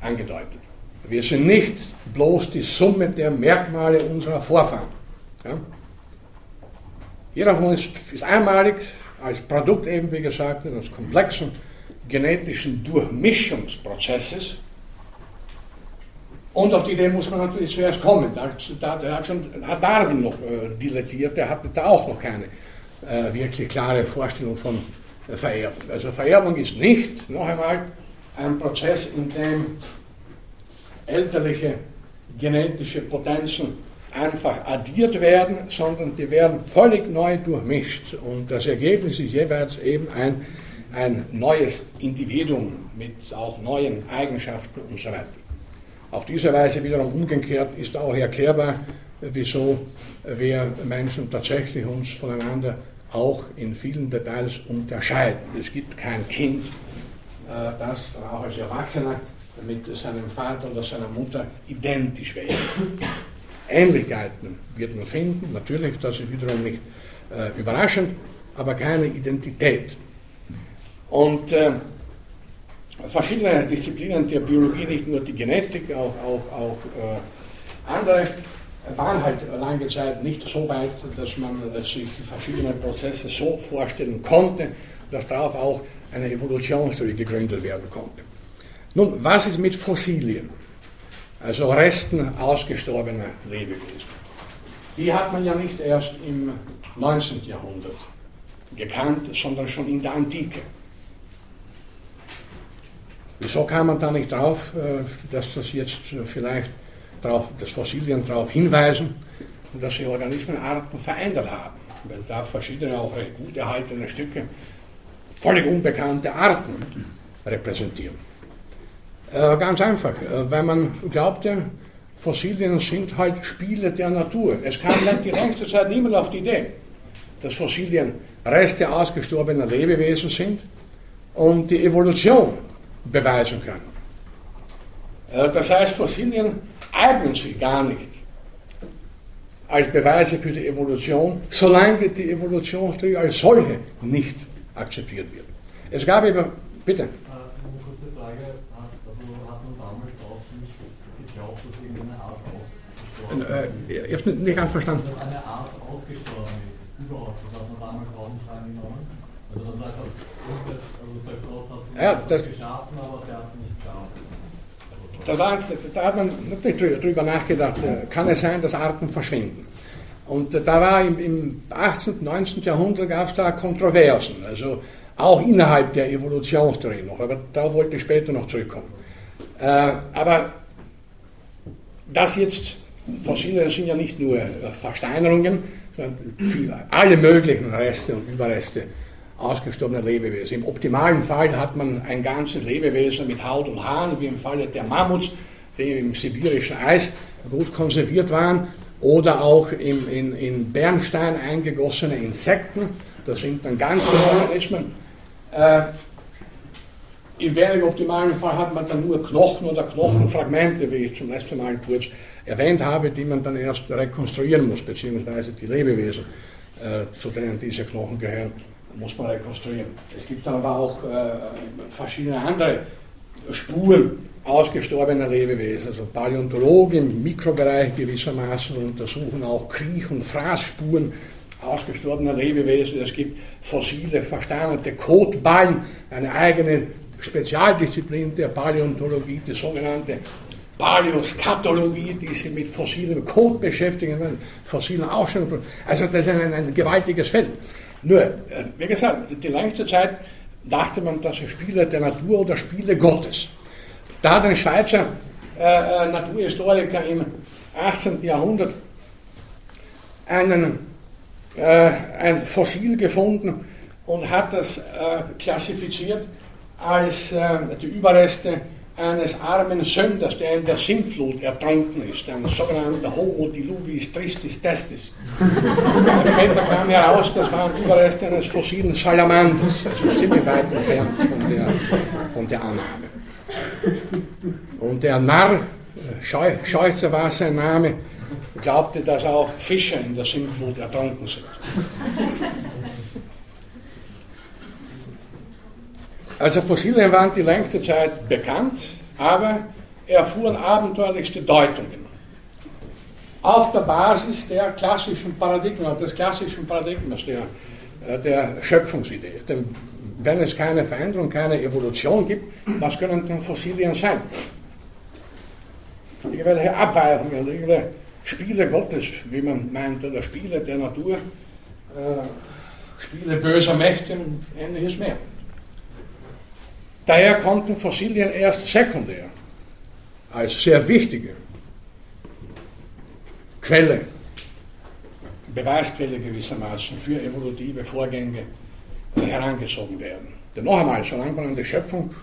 angedeutet. Wir sind nicht bloß die Summe der Merkmale unserer Vorfahren. Ja? Jeder von uns ist einmalig als Produkt eben, wie gesagt, eines komplexen genetischen Durchmischungsprozesses, und auf die Idee muss man natürlich zuerst kommen. Da, da, da hat schon hat Darwin noch äh, dilettiert, der hatte da auch noch keine äh, wirklich klare Vorstellung von äh, Vererbung. Also Vererbung ist nicht, noch einmal, ein Prozess, in dem elterliche genetische Potenzen einfach addiert werden, sondern die werden völlig neu durchmischt. Und das Ergebnis ist jeweils eben ein, ein neues Individuum mit auch neuen Eigenschaften und so weiter. Auf diese Weise wiederum umgekehrt ist auch erklärbar, wieso wir Menschen tatsächlich uns voneinander auch in vielen Details unterscheiden. Es gibt kein Kind, äh, das auch als Erwachsener mit seinem Vater oder seiner Mutter identisch wäre. Ähnlichkeiten wird man finden, natürlich, das ist wiederum nicht äh, überraschend, aber keine Identität. Und äh, verschiedene Disziplinen der Biologie, nicht nur die Genetik, auch, auch, auch äh, andere, waren halt lange Zeit nicht so weit, dass man sich verschiedene Prozesse so vorstellen konnte, dass darauf auch eine Evolutionstheorie gegründet werden konnte. Nun, was ist mit Fossilien? Also Resten ausgestorbener Lebewesen. Die hat man ja nicht erst im 19. Jahrhundert gekannt, sondern schon in der Antike. Wieso kam man da nicht drauf, äh, dass das jetzt vielleicht drauf, dass Fossilien darauf hinweisen, dass sich Organismenarten verändert haben? Weil da verschiedene auch recht gut erhaltene Stücke völlig unbekannte Arten repräsentieren. Äh, ganz einfach, äh, weil man glaubte, Fossilien sind halt Spiele der Natur. Es kam die längste Zeit niemand auf die Idee, dass Fossilien Reste ausgestorbener Lebewesen sind und die Evolution beweisen können. Äh, das heißt, Fossilien eignen sich gar nicht als Beweise für die Evolution, solange die Evolutionstheorie als solche nicht akzeptiert wird. Es gab eben, bitte. Eine kurze Frage, also hat man damals auch nicht geglaubt, dass irgendeine Art ausgestorben ist? Äh, ich habe nicht ganz verstanden. Dass eine Art ausgestorben ist, überhaupt, das hat man damals auch nicht angenommen. Also das einfach also der Gott hat ja, das, geschaffen, aber der hat es nicht geschaffen. Da, war, da, hat man natürlich drüber nachgedacht, äh, kann es sein, dass Arten verschwinden. Und da war im, im 18., 19. Jahrhundert gab es da Kontroversen, also auch innerhalb der Evolutionstheorie noch, aber da wollte ich später noch zurückkommen. Äh, aber das jetzt, Fossile sind ja nicht nur Versteinerungen, sondern alle möglichen Reste und Überreste ausgestorbener Lebewesen. Im optimalen Fall hat man ein ganzes Lebewesen mit Haut und Haaren, wie im Falle der Mammuts, die im sibirischen Eis gut konserviert waren, oder auch im, in, in Bernstein eingegossene Insekten, das sind dann ganze Organismen. Äh, Im weniger optimalen Fall hat man dann nur Knochen oder Knochenfragmente, wie ich zum letzten Mal kurz erwähnt habe, die man dann erst rekonstruieren muss, beziehungsweise die Lebewesen, äh, zu denen diese Knochen gehören, muss man rekonstruieren. Es gibt dann aber auch äh, verschiedene andere Spuren ausgestorbener Lebewesen. Also Paläontologen im Mikrobereich gewissermaßen untersuchen auch Kriech- und Fraßspuren ausgestorbener Lebewesen. Es gibt fossile, versteinerte Kotballen, eine eigene Spezialdisziplin der Paläontologie, die sogenannte Paläoskatologie, die sich mit fossilem Kot beschäftigen, fossilen Ausstellungen. Also das ist ein, ein gewaltiges Feld. Nur, äh, wie gesagt, die längste Zeit dachte man, dass es Spiele der Natur oder Spiele Gottes. Da hat ein Schweizer äh, äh Naturhistoriker im 18. Jahrhundert einen, äh, ein Fossil gefunden und hat das äh, klassifiziert als äh, die Überreste eines armen Sünders, der in der Sintflut ertrunken ist, ein sogenannter Homo diluvius tristis testis. Und später kam heraus, das waren Überreste eines fossilen Salamanders, also ziemlich weit entfernt von der, von der Annahme. Und der Narr, Scheu, Scheuzer war sein Name, glaubte, dass auch Fische in der Sintflut ertrunken sind. Also Fossilien waren die längste Zeit bekannt, aber erfuhren abenteuerlichste Deutungen. Auf der Basis der klassischen Paradigmen, des klassischen Paradigmas der, äh, der Schöpfungsidee. Denn wenn es keine Veränderung, keine Evolution gibt, was können denn Fossilien sein? Irgendwelche Abweichungen, irgendwelche Spiele Gottes, wie man meint, oder Spiele der Natur, äh, Spiele böser Mächte und ähnliches mehr. Daher konnten Fossilien erst sekundär als sehr wichtige Quelle, Beweisquelle gewissermaßen für evolutive Vorgänge herangezogen werden. Denn noch einmal, solange man an die Schöpfung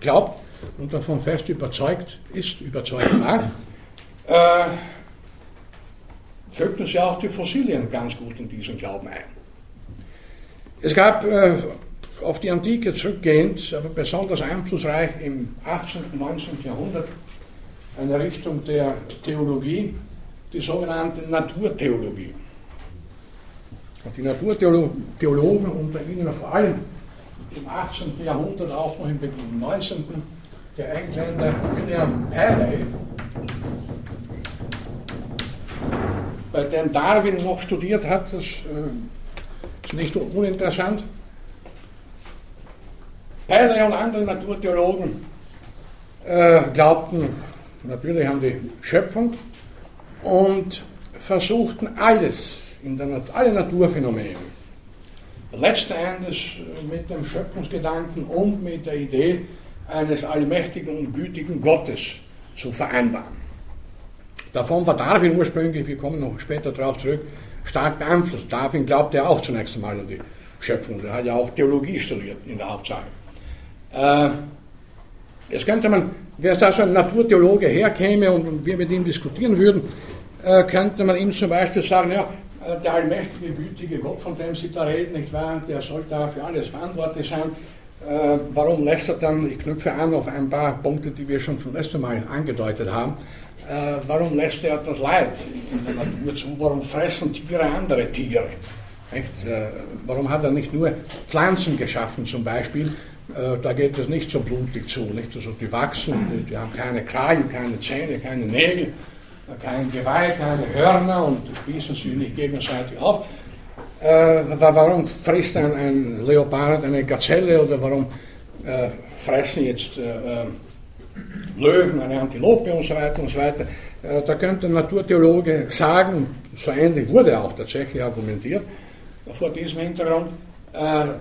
glaubt und davon fest überzeugt ist, überzeugt war, äh, fügten sie auch die Fossilien ganz gut in diesen Glauben ein. Es gab äh, auf die Antike zurückgehend, aber besonders einflussreich im 18. und 19. Jahrhundert, eine Richtung der Theologie, die sogenannte Naturtheologie. Und die Naturtheologen, unter ihnen vor allem im 18. Jahrhundert, auch noch im 19. Der Engländer William Paley, bei dem Darwin noch studiert hat, das äh, ist nicht uninteressant. Paley und andere Naturtheologen äh, glaubten natürlich an die Schöpfung und versuchten alles, in der, alle Naturphänomene, letzten Endes mit dem Schöpfungsgedanken und mit der Idee eines allmächtigen und gütigen Gottes zu vereinbaren. Davon war Darwin ursprünglich, wir kommen noch später darauf zurück, stark beeinflusst. Darwin glaubte ja auch zunächst einmal an die Schöpfung. Er hat ja auch Theologie studiert in der Hauptsache. Äh, jetzt könnte man, wer da so ein Naturtheologe herkäme und, wir mit ihm diskutieren würden, äh, könnte man ihm zum Beispiel sagen, ja, äh, der allmächtige, gütige Gott, von dem Sie da reden, nicht wahr, der soll da für alles verantwortlich sein. Äh, warum lässt er dann, ich knüpfe an auf ein paar Punkte, die wir schon vom letzten Mal angedeutet haben, äh, warum lässt er das Leid in der Natur zu? Warum fressen Tiere andere Tiere? Äh, warum hat er nicht nur Pflanzen geschaffen zum Beispiel? Äh, da geht es nicht so blutig zu. Nicht? Also die wachsen, die, die haben keine Krallen, keine Zähne, keine Nägel, kein Geweih, keine Hörner und spießen sich nicht gegenseitig auf. Äh, warum frisst ein, ein, Leopard eine Gazelle oder warum äh, fressen jetzt äh, Löwen, eine Antilope und so weiter und so weiter. Äh, da könnte ein Naturtheologe sagen, so ähnlich wurde auch tatsächlich argumentiert, vor diesem Hintergrund, äh,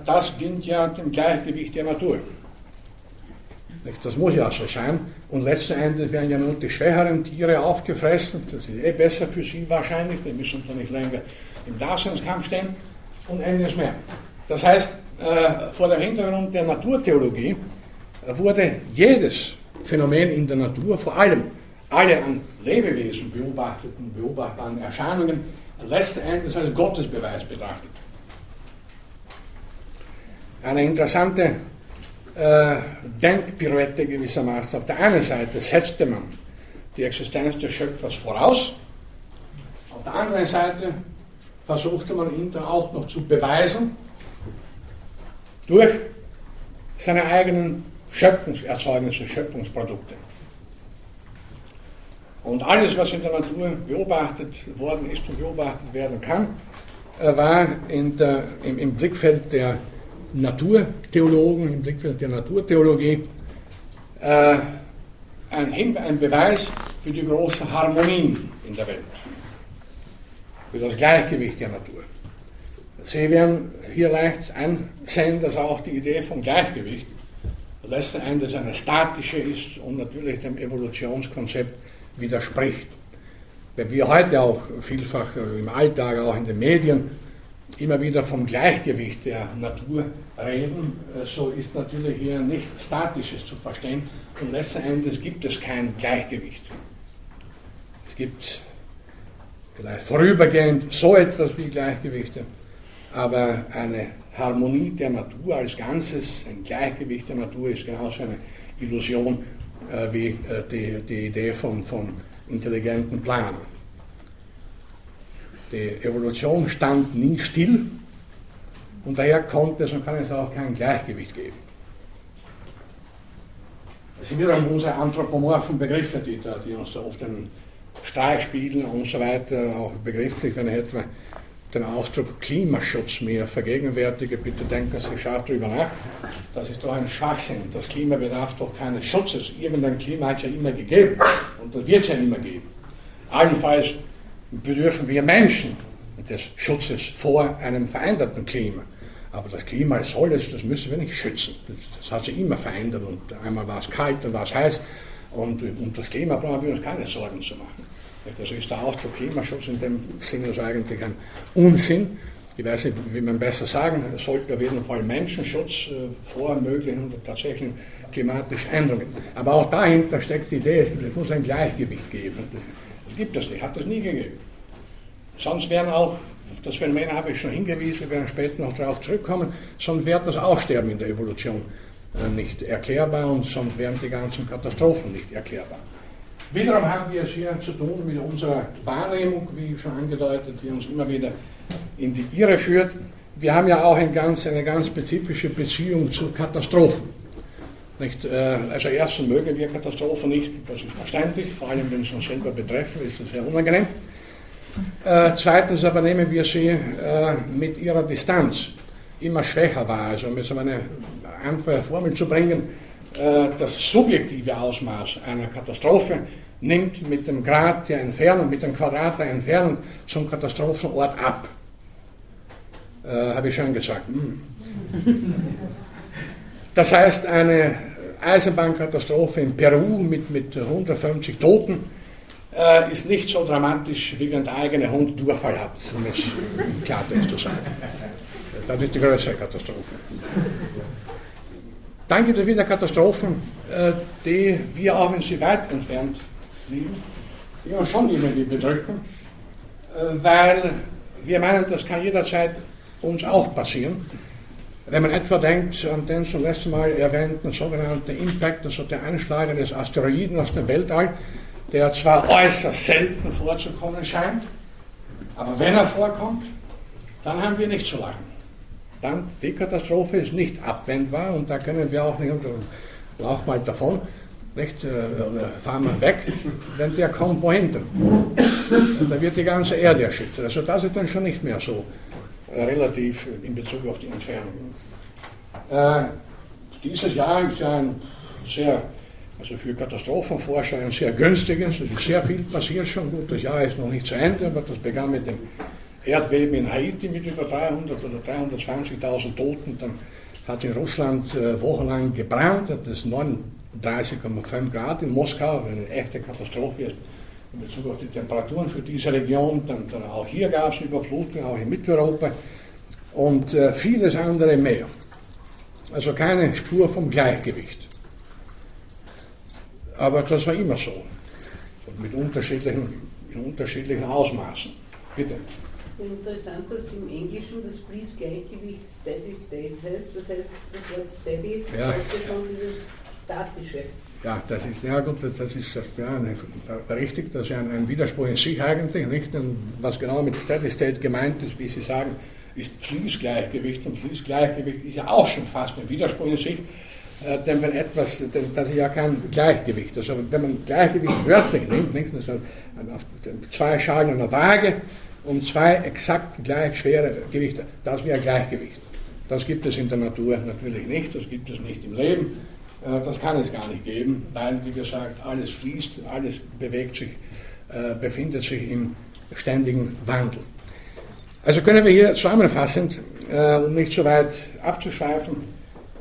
das dient ja dem Gleichgewicht der Natur. Das muss ja so sein. Und letzten Endes werden ja nun die schwächeren Tiere aufgefressen. Das ist eh besser für sie wahrscheinlich. Die müssen dann nicht länger im Daseinskampf stehen. Und ähnliches mehr. Das heißt, äh, vor dem Hintergrund der Naturtheologie wurde jedes Phänomen in der Natur, vor allem alle an Lebewesen beobachteten, beobachtbaren Erscheinungen, letzten Endes als Gottesbeweis betrachtet. Eine interessante äh, Denkpirouette gewissermaßen. Auf der einen Seite setzte man die Existenz des Schöpfers voraus, auf der anderen Seite versuchte man ihn dann auch noch zu beweisen durch seine eigenen Schöpfungserzeugnisse, Schöpfungsprodukte. Und alles, was in der Natur beobachtet worden ist und beobachtet werden kann, äh, war der, im, im, Blickfeld der Naturtheologen, im Blickfeld der Naturtheologie äh, ein, ein Beweis für die große Harmonie in der Welt, für das Gleichgewicht der Natur. Sie werden hier leicht einsehen, dass auch die Idee vom Gleichgewicht letzten Endes eine statische ist und natürlich dem Evolutionskonzept widerspricht. Wenn wir heute auch vielfach im Alltag, auch in den Medien, immer wieder vom Gleichgewicht der Natur reden, äh, so ist natürlich hier nicht Statisches zu verstehen und letzten Endes gibt es kein Gleichgewicht. Es gibt vielleicht vorübergehend so etwas wie Gleichgewichte, aber eine Harmonie der Natur als Ganzes, ein Gleichgewicht der Natur ist genauso eine Illusion äh, wie äh, die, die Idee von, von intelligenten Planern. Die Evolution stand nie still und daher konnte es und kann es auch kein Gleichgewicht geben. Das sind wiederum unsere anthropomorphen Begriffe, die, da, die uns da oft den Streich spielen und so weiter, auch begrifflich, wenn ich etwa den Ausdruck Klimaschutz mir vergegenwärtige, bitte denken Sie scharf darüber nach. Das ist doch ein Schwachsinn. Das Klima bedarf doch keines Schutzes. Irgendein Klima hat es ja immer gegeben und das wird es ja immer geben. Allenfalls bedürfen wir Menschen des Schutzes vor einem veränderten Klima. Aber das Klima als solches, das müssen wir nicht schützen. Das hat sich immer verändert und einmal war es kalt, dann war es heiß und um das Klima brauchen wir uns keine Sorgen zu machen. Also ist der Ausdruck Klimaschutz in dem Sinne also eigentlich ein Unsinn. Ich weiß nicht, wie man besser sagen sollte, auf jeden Fall Menschenschutz äh, vor möglichen tatsächlichen klimatischen Änderungen. Aber auch dahinter steckt die Idee, es muss ein Gleichgewicht geben. Gibt es nicht, hat es nie gegeben. Sonst wären auch, das Phänomen habe ich schon hingewiesen, wir werden später noch darauf zurückkommen, sonst wäre das Aussterben in der Evolution äh, nicht erklärbar und sonst wären die ganzen Katastrophen nicht erklärbar. Wiederum haben wir es hier zu tun mit unserer Wahrnehmung, wie schon angedeutet, die uns immer wieder in die Irre führt. wir haben ja auch ein ganz, eine ganz spezifische Beziehung zu Katastrophen. Nicht, äh, also erstens mögen wir Katastrophen nicht, das ist verständlich, vor allem wenn sie uns selber betreffen, ist das sehr unangenehm. Äh, zweitens aber nehmen wir sie äh, mit ihrer Distanz immer schwächer wahr. Also um jetzt eine einfache Formel zu bringen, äh, das subjektive Ausmaß einer Katastrophe nimmt mit dem Grad der Entfernung, mit dem Quadrat der Entfernung zum Katastrophenort ab. Äh, Habe ich schon gesagt. Hm. Das heißt, eine Eisenbahnkatastrophe in Peru mit, mit 150 Toten äh, ist nicht so dramatisch, wie wenn der eigene Hund Durchfall hat, um es Klartext zu sagen. Das ist die größere Katastrophe. Dann gibt es wieder Katastrophen, äh, die wir, auch wenn sie weit entfernt liegen, die uns schon irgendwie bedrücken, äh, weil wir meinen, das kann jederzeit uns auch passieren. Wenn man etwa denkt an den zum letzten Mal erwähnten sogenannten Impact, also der Einschlag eines Asteroiden aus dem Weltall, der zwar äußerst selten vorzukommen scheint, aber wenn er vorkommt, dann haben wir nicht zu lachen. Dann die Katastrophe ist nicht abwendbar und da können wir auch nicht, lauf mal davon, nicht, äh, fahren wir weg, wenn der kommt, wohin denn? Und da wird die ganze Erde erschüttert. Also das ist dann schon nicht mehr so relativ in Bezug auf die Entfernung. Äh, dieses Jahr ist ja ein sehr also für Katastrophenforscher ein sehr günstiges. Es ist sehr viel passiert schon. Gut, das Jahr ist noch nicht zu Ende, aber das begann mit dem Erdbeben in Haiti mit über 300 oder 320.000 Toten. Dann hat in Russland äh, wochenlang gebrannt, hat es 39,5 Grad in Moskau, eine echte Katastrophe ist in Bezug auf die Temperaturen für diese Region. Dann, dann auch hier gab es Überflutungen, auch in Mitteleuropa und äh, vieles andere mehr. Also keine Spur vom Gleichgewicht. Aber das war immer so. Und mit unterschiedlichen, in unterschiedlichen Ausmaßen. Bitte. Interessant, dass im Englischen das Please-Gleichgewicht Steady State heißt. Das heißt, das Wort Steady ja. schon dieses Statische. Ja, das ist, ja gut, das ist ja, richtig, das ist ein, ein Widerspruch in sich eigentlich, nicht? Und was genau mit Steady State gemeint ist, wie Sie sagen, ist Fließgleichgewicht. Und Fließgleichgewicht ist ja auch schon fast ein Widerspruch in sich. Äh, denn wenn etwas, das ist ja kein Gleichgewicht, also wenn man Gleichgewicht wörtlich nimmt, nicht, also zwei Schalen einer Waage und zwei exakt gleich schwere Gewichte, das wäre Gleichgewicht. Das gibt es in der Natur natürlich nicht, das gibt es nicht im Leben, das kann es gar nicht geben, weil, wie gesagt, alles fließt, alles bewegt sich, äh, befindet sich im ständigen Wandel. Also können wir hier zusammenfassend, um nicht so weit abzuschweifen,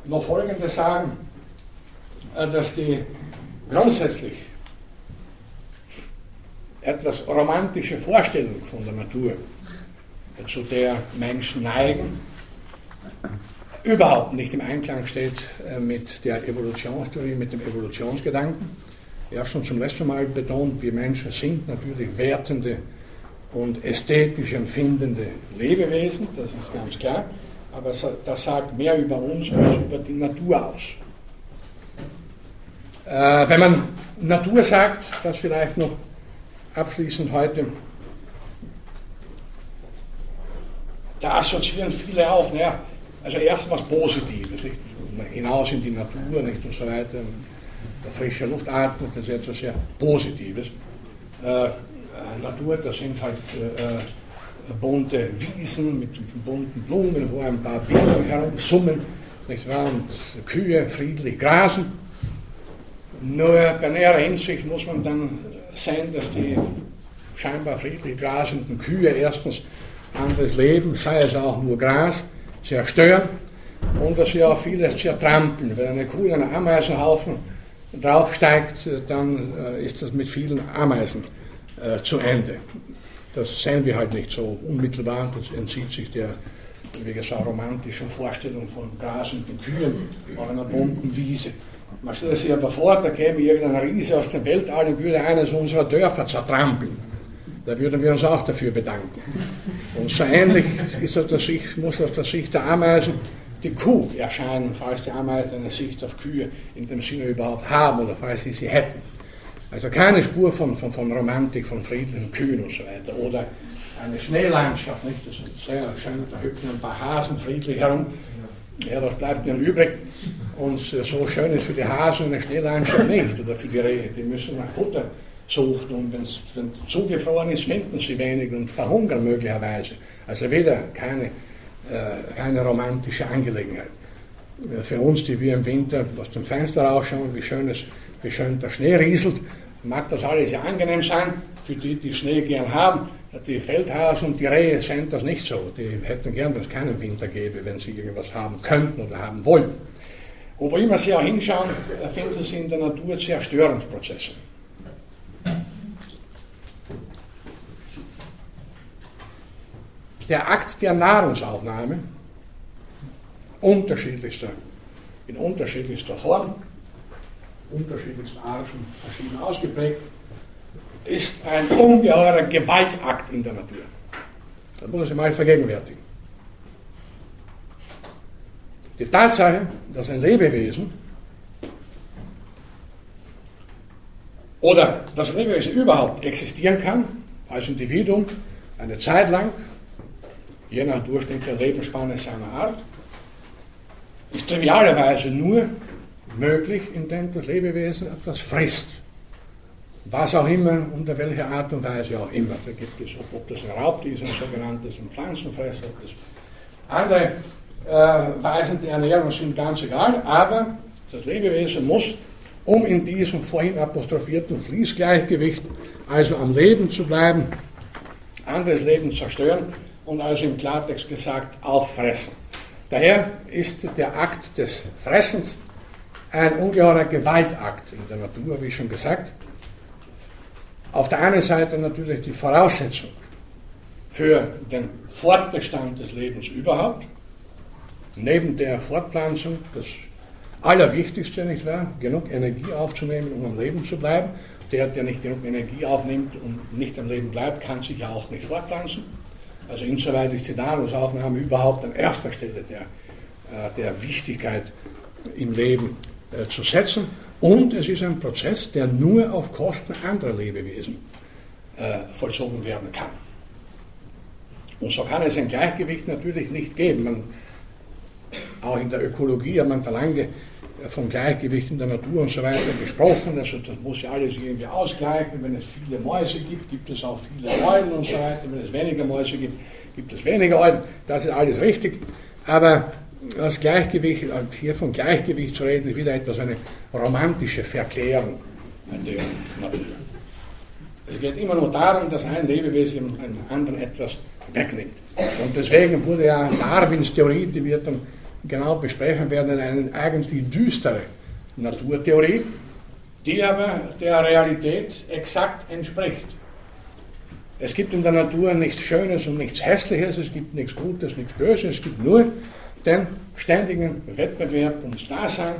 noch Folgendes sagen, äh, dass die grundsätzlich etwas romantische Vorstellung von der Natur, zu der Menschen neigen, überhaupt nicht im Einklang steht äh, mit der Evolutionstheorie, mit dem Evolutionsgedanken. Ich habe schon zum letzten Mal betont, wir Menschen sind natürlich wertende und ästhetisch empfindende Lebewesen, das ist ganz klar aber das sagt mehr über uns als über die Natur aus. Äh, wenn man Natur sagt, das vielleicht noch abschließend heute, da assoziieren viele auch, naja, also erst was Positives, nicht? hinaus in die Natur nicht? und so weiter, frische Luft atmen, das ist etwas sehr Positives. Äh, Natur, das sind halt äh, bunte Wiesen mit bunten Blumen, wo ein paar Bienen herumsummen, nicht wahr? und Kühe friedlich grasen. Nur bei näherer Hinsicht muss man dann sehen, dass die scheinbar friedlich grasenden Kühe erstens anderes Leben, sei es auch nur Gras, zerstören und dass sie auch vieles zertrampeln. Wenn eine Kuh in einen Ameisenhaufen draufsteigt, dann äh, ist das mit vielen Ameisen äh, zu Ende. Das sehen wir halt nicht so unmittelbar, das entzieht sich der, wie gesagt, romantischen Vorstellung von grasenden Kühen auf einer bunten Wiese. Man stellt sich aber vor, da käme irgendein Riese aus dem Weltall und würde eines unserer Dörfer zertrampeln. Da würden wir uns auch dafür bedanken. Und so ähnlich ist aus der Sicht, muss aus der Sicht der Ameisen die Kuh erscheinen, falls die Ameisen eine Sicht auf Kühe in dem Sinne überhaupt haben oder falls sie sie hätten. Also keine Spur von, von, von Romantik, von friedlichen Kühen und so weiter. Oder eine Schneelandschaft, nicht? Das ist sehr schön, da hüpfen ein paar Hasen friedlich herum. Ja, was bleibt ihnen übrig? Und so schön ist für die Hasen eine Schneelandschaft nicht oder für die Rehe. Die müssen nach Futter suchen und wenn es zugefroren ist, finden sie wenig und verhungern möglicherweise. Also wieder keine, äh, keine romantische Angelegenheit. Äh, für uns, die wir im Winter aus dem Fenster rausschauen, wie schön, es, wie schön der Schnee rieselt, mag das alles ja angenehm sein. Für die, die Schnee gern haben, die Feldhasen und die Rehe sind das nicht so. Die hätten gern, dass es keinen Winter gäbe, wenn sie irgendwas haben könnten oder haben wollten. Wo immer Sie auch hinschauen, finden Sie in der Natur Zerstörungsprozesse. Der Akt der Nahrungsaufnahme, unterschiedlichster, in unterschiedlichster Form, unterschiedlichsten Arten, verschieden ausgeprägt, ist ein ungeheurer Gewaltakt in der Natur. Das muss man sich mal vergegenwärtigen. Die Tatsache, dass ein Lebewesen oder das Lebewesen überhaupt existieren kann, als Individuum, eine Zeit lang, je nach durchschnittlicher Lebensspanne seiner Art, ist trivialerweise nur möglich, indem das Lebewesen etwas frisst. Was auch immer, unter welcher Art und Weise auch immer. Da gibt es, ob das ein Raubtier ist, ein sogenanntes, ein Pflanzenfresser, ob das andere äh, Weisen der Ernährung sind ganz egal, aber das Lebewesen muss, um in diesem vorhin apostrophierten Fließgleichgewicht, also am Leben zu bleiben, anderes Leben zerstören und also im Klartext gesagt auffressen. Daher ist der Akt des Fressens ein ungeheurer Gewaltakt in der Natur, wie schon gesagt. Auf der einen Seite natürlich die Voraussetzung für den Fortbestand des Lebens überhaupt, neben der Fortpflanzung das Allerwichtigste, nicht wahr? Genug Energie aufzunehmen, um am Leben zu bleiben. Der, der nicht genug Energie aufnimmt und nicht am Leben bleibt, kann sich ja auch nicht fortpflanzen. Also insoweit ist die Nahrungsaufnahme überhaupt an erster Stelle der, äh, der Wichtigkeit im Leben äh, zu setzen. Und es ist ein Prozess, der nur auf Kosten anderer Lebewesen äh, vollzogen werden kann. Und so kann es ein Gleichgewicht natürlich nicht geben. Man, auch in der Ökologie hat man da lange vom Gleichgewicht in der Natur und so weiter gesprochen. Also das muss ja alles irgendwie ausgleichen. Wenn es viele Mäuse gibt, gibt es auch viele Eulen und so weiter. Wenn es weniger Mäuse gibt, gibt es weniger Eulen. Das ist alles richtig. Aber das Gleichgewicht, hier von Gleichgewicht zu reden, ist wieder etwas eine romantische Verklärung der Natur. Es geht immer nur darum, dass ein Lebewesen einem anderen etwas wegnimmt. Und deswegen wurde ja Darwins Theorie, die wir dann genau besprechen werden, eine eigentlich düstere Naturtheorie, die aber der Realität exakt entspricht. Es gibt in der Natur nichts Schönes und nichts Hässliches, es gibt nichts Gutes, nichts Böses, es gibt nur den ständigen Wettbewerb ums Dasein,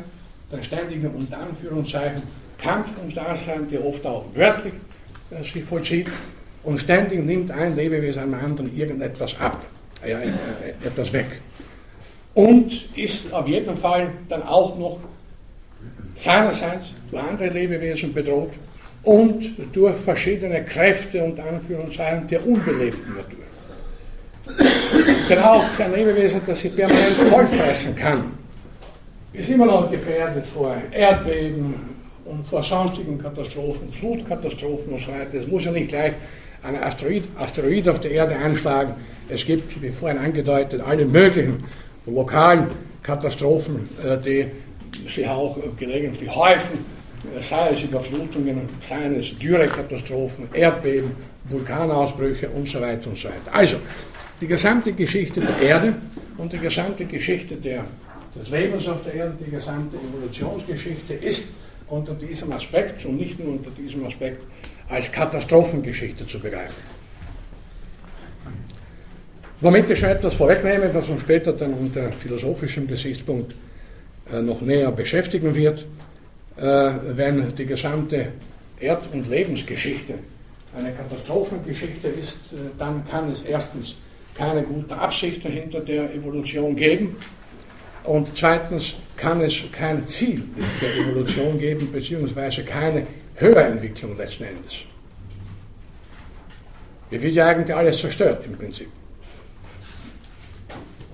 den ständigen unter Anführungszeichen Kampf ums Dasein, der oft auch wörtlich äh, sich vollzieht und ständig nimmt ein Lebewesen einem anderen irgendetwas ab, ja, äh, etwas weg. Und ist auf jeden Fall dann auch noch seinerseits durch andere Lebewesen bedroht und durch verschiedene Kräfte und Anführungszeichen der unbelebten Natur. Denn auch ein Lebewesen, das sich permanent vollfressen kann, ist immer noch gefährdet vor Erdbeben und vor sonstigen Katastrophen, Flutkatastrophen und so weiter. Es muss ja nicht gleich ein Asteroid, Asteroid auf der Erde einschlagen. Es gibt, wie vorhin angedeutet, alle möglichen lokalen Katastrophen, äh, die sich auch gelegentlich häufen, sei es Überflutungen, sei es Dürrekatastrophen, Erdbeben, Vulkanausbrüche und so weiter und so weiter. Also, die gesamte Geschichte der Erde und die gesamte Geschichte der, des Lebens auf der Erde, die gesamte Evolutionsgeschichte ist unter diesem Aspekt und nicht nur unter diesem Aspekt als Katastrophengeschichte zu begreifen. Womit ich schon etwas vorwegnehme, was uns später dann unter philosophischem Gesichtspunkt äh, noch näher beschäftigen wird, äh, wenn die gesamte Erd- und Lebensgeschichte eine Katastrophengeschichte ist, äh, dann kann es erstens keine gute Absicht hinter der Evolution geben und zweitens kann es kein Ziel der Evolution geben, beziehungsweise keine Höherentwicklung letzten Endes. Die wird ja eigentlich alles zerstört im Prinzip.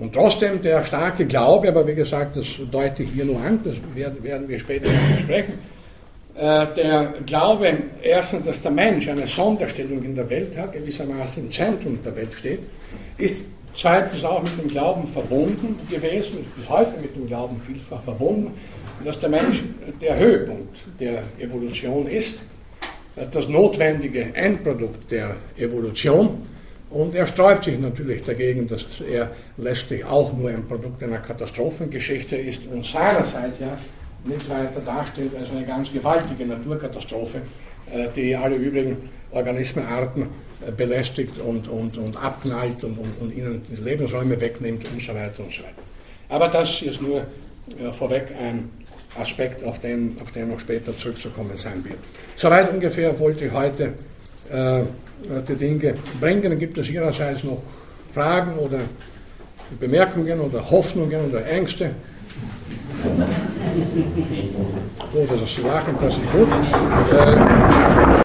Und trotzdem der starke Glaube, aber wie gesagt, das deute ich hier nur an, das werden wir später besprechen, äh, der Glaube, erstens, dass der Mensch eine Sonderstellung in der Welt hat, gewissermaßen im Zentrum der Welt steht, ist zweitens auch mit dem Glauben verbunden gewesen, ist bis heute mit dem Glauben vielfach verbunden, dass der Mensch der Höhepunkt der Evolution ist, das notwendige Endprodukt der Evolution. Und er sträubt sich natürlich dagegen, dass er letztlich auch nur ein Produkt einer Katastrophengeschichte ist und seinerseits ja nichts weiter darstellt als eine ganz gewaltige Naturkatastrophe, äh, die alle übrigen Organismenarten äh, belästigt und, und, und abknallt und, und, und ihnen Lebensräume wegnimmt und so weiter und so weiter. Aber das ist nur äh, vorweg ein Aspekt, auf den, auf den noch später zurückzukommen sein wird. Soweit ungefähr wollte ich heute äh, die Dinge bringen. Dann gibt es Ihrerseits noch Fragen oder Bemerkungen oder Hoffnungen oder Ängste. Gut, also Sie lachen, das ist gut. Äh,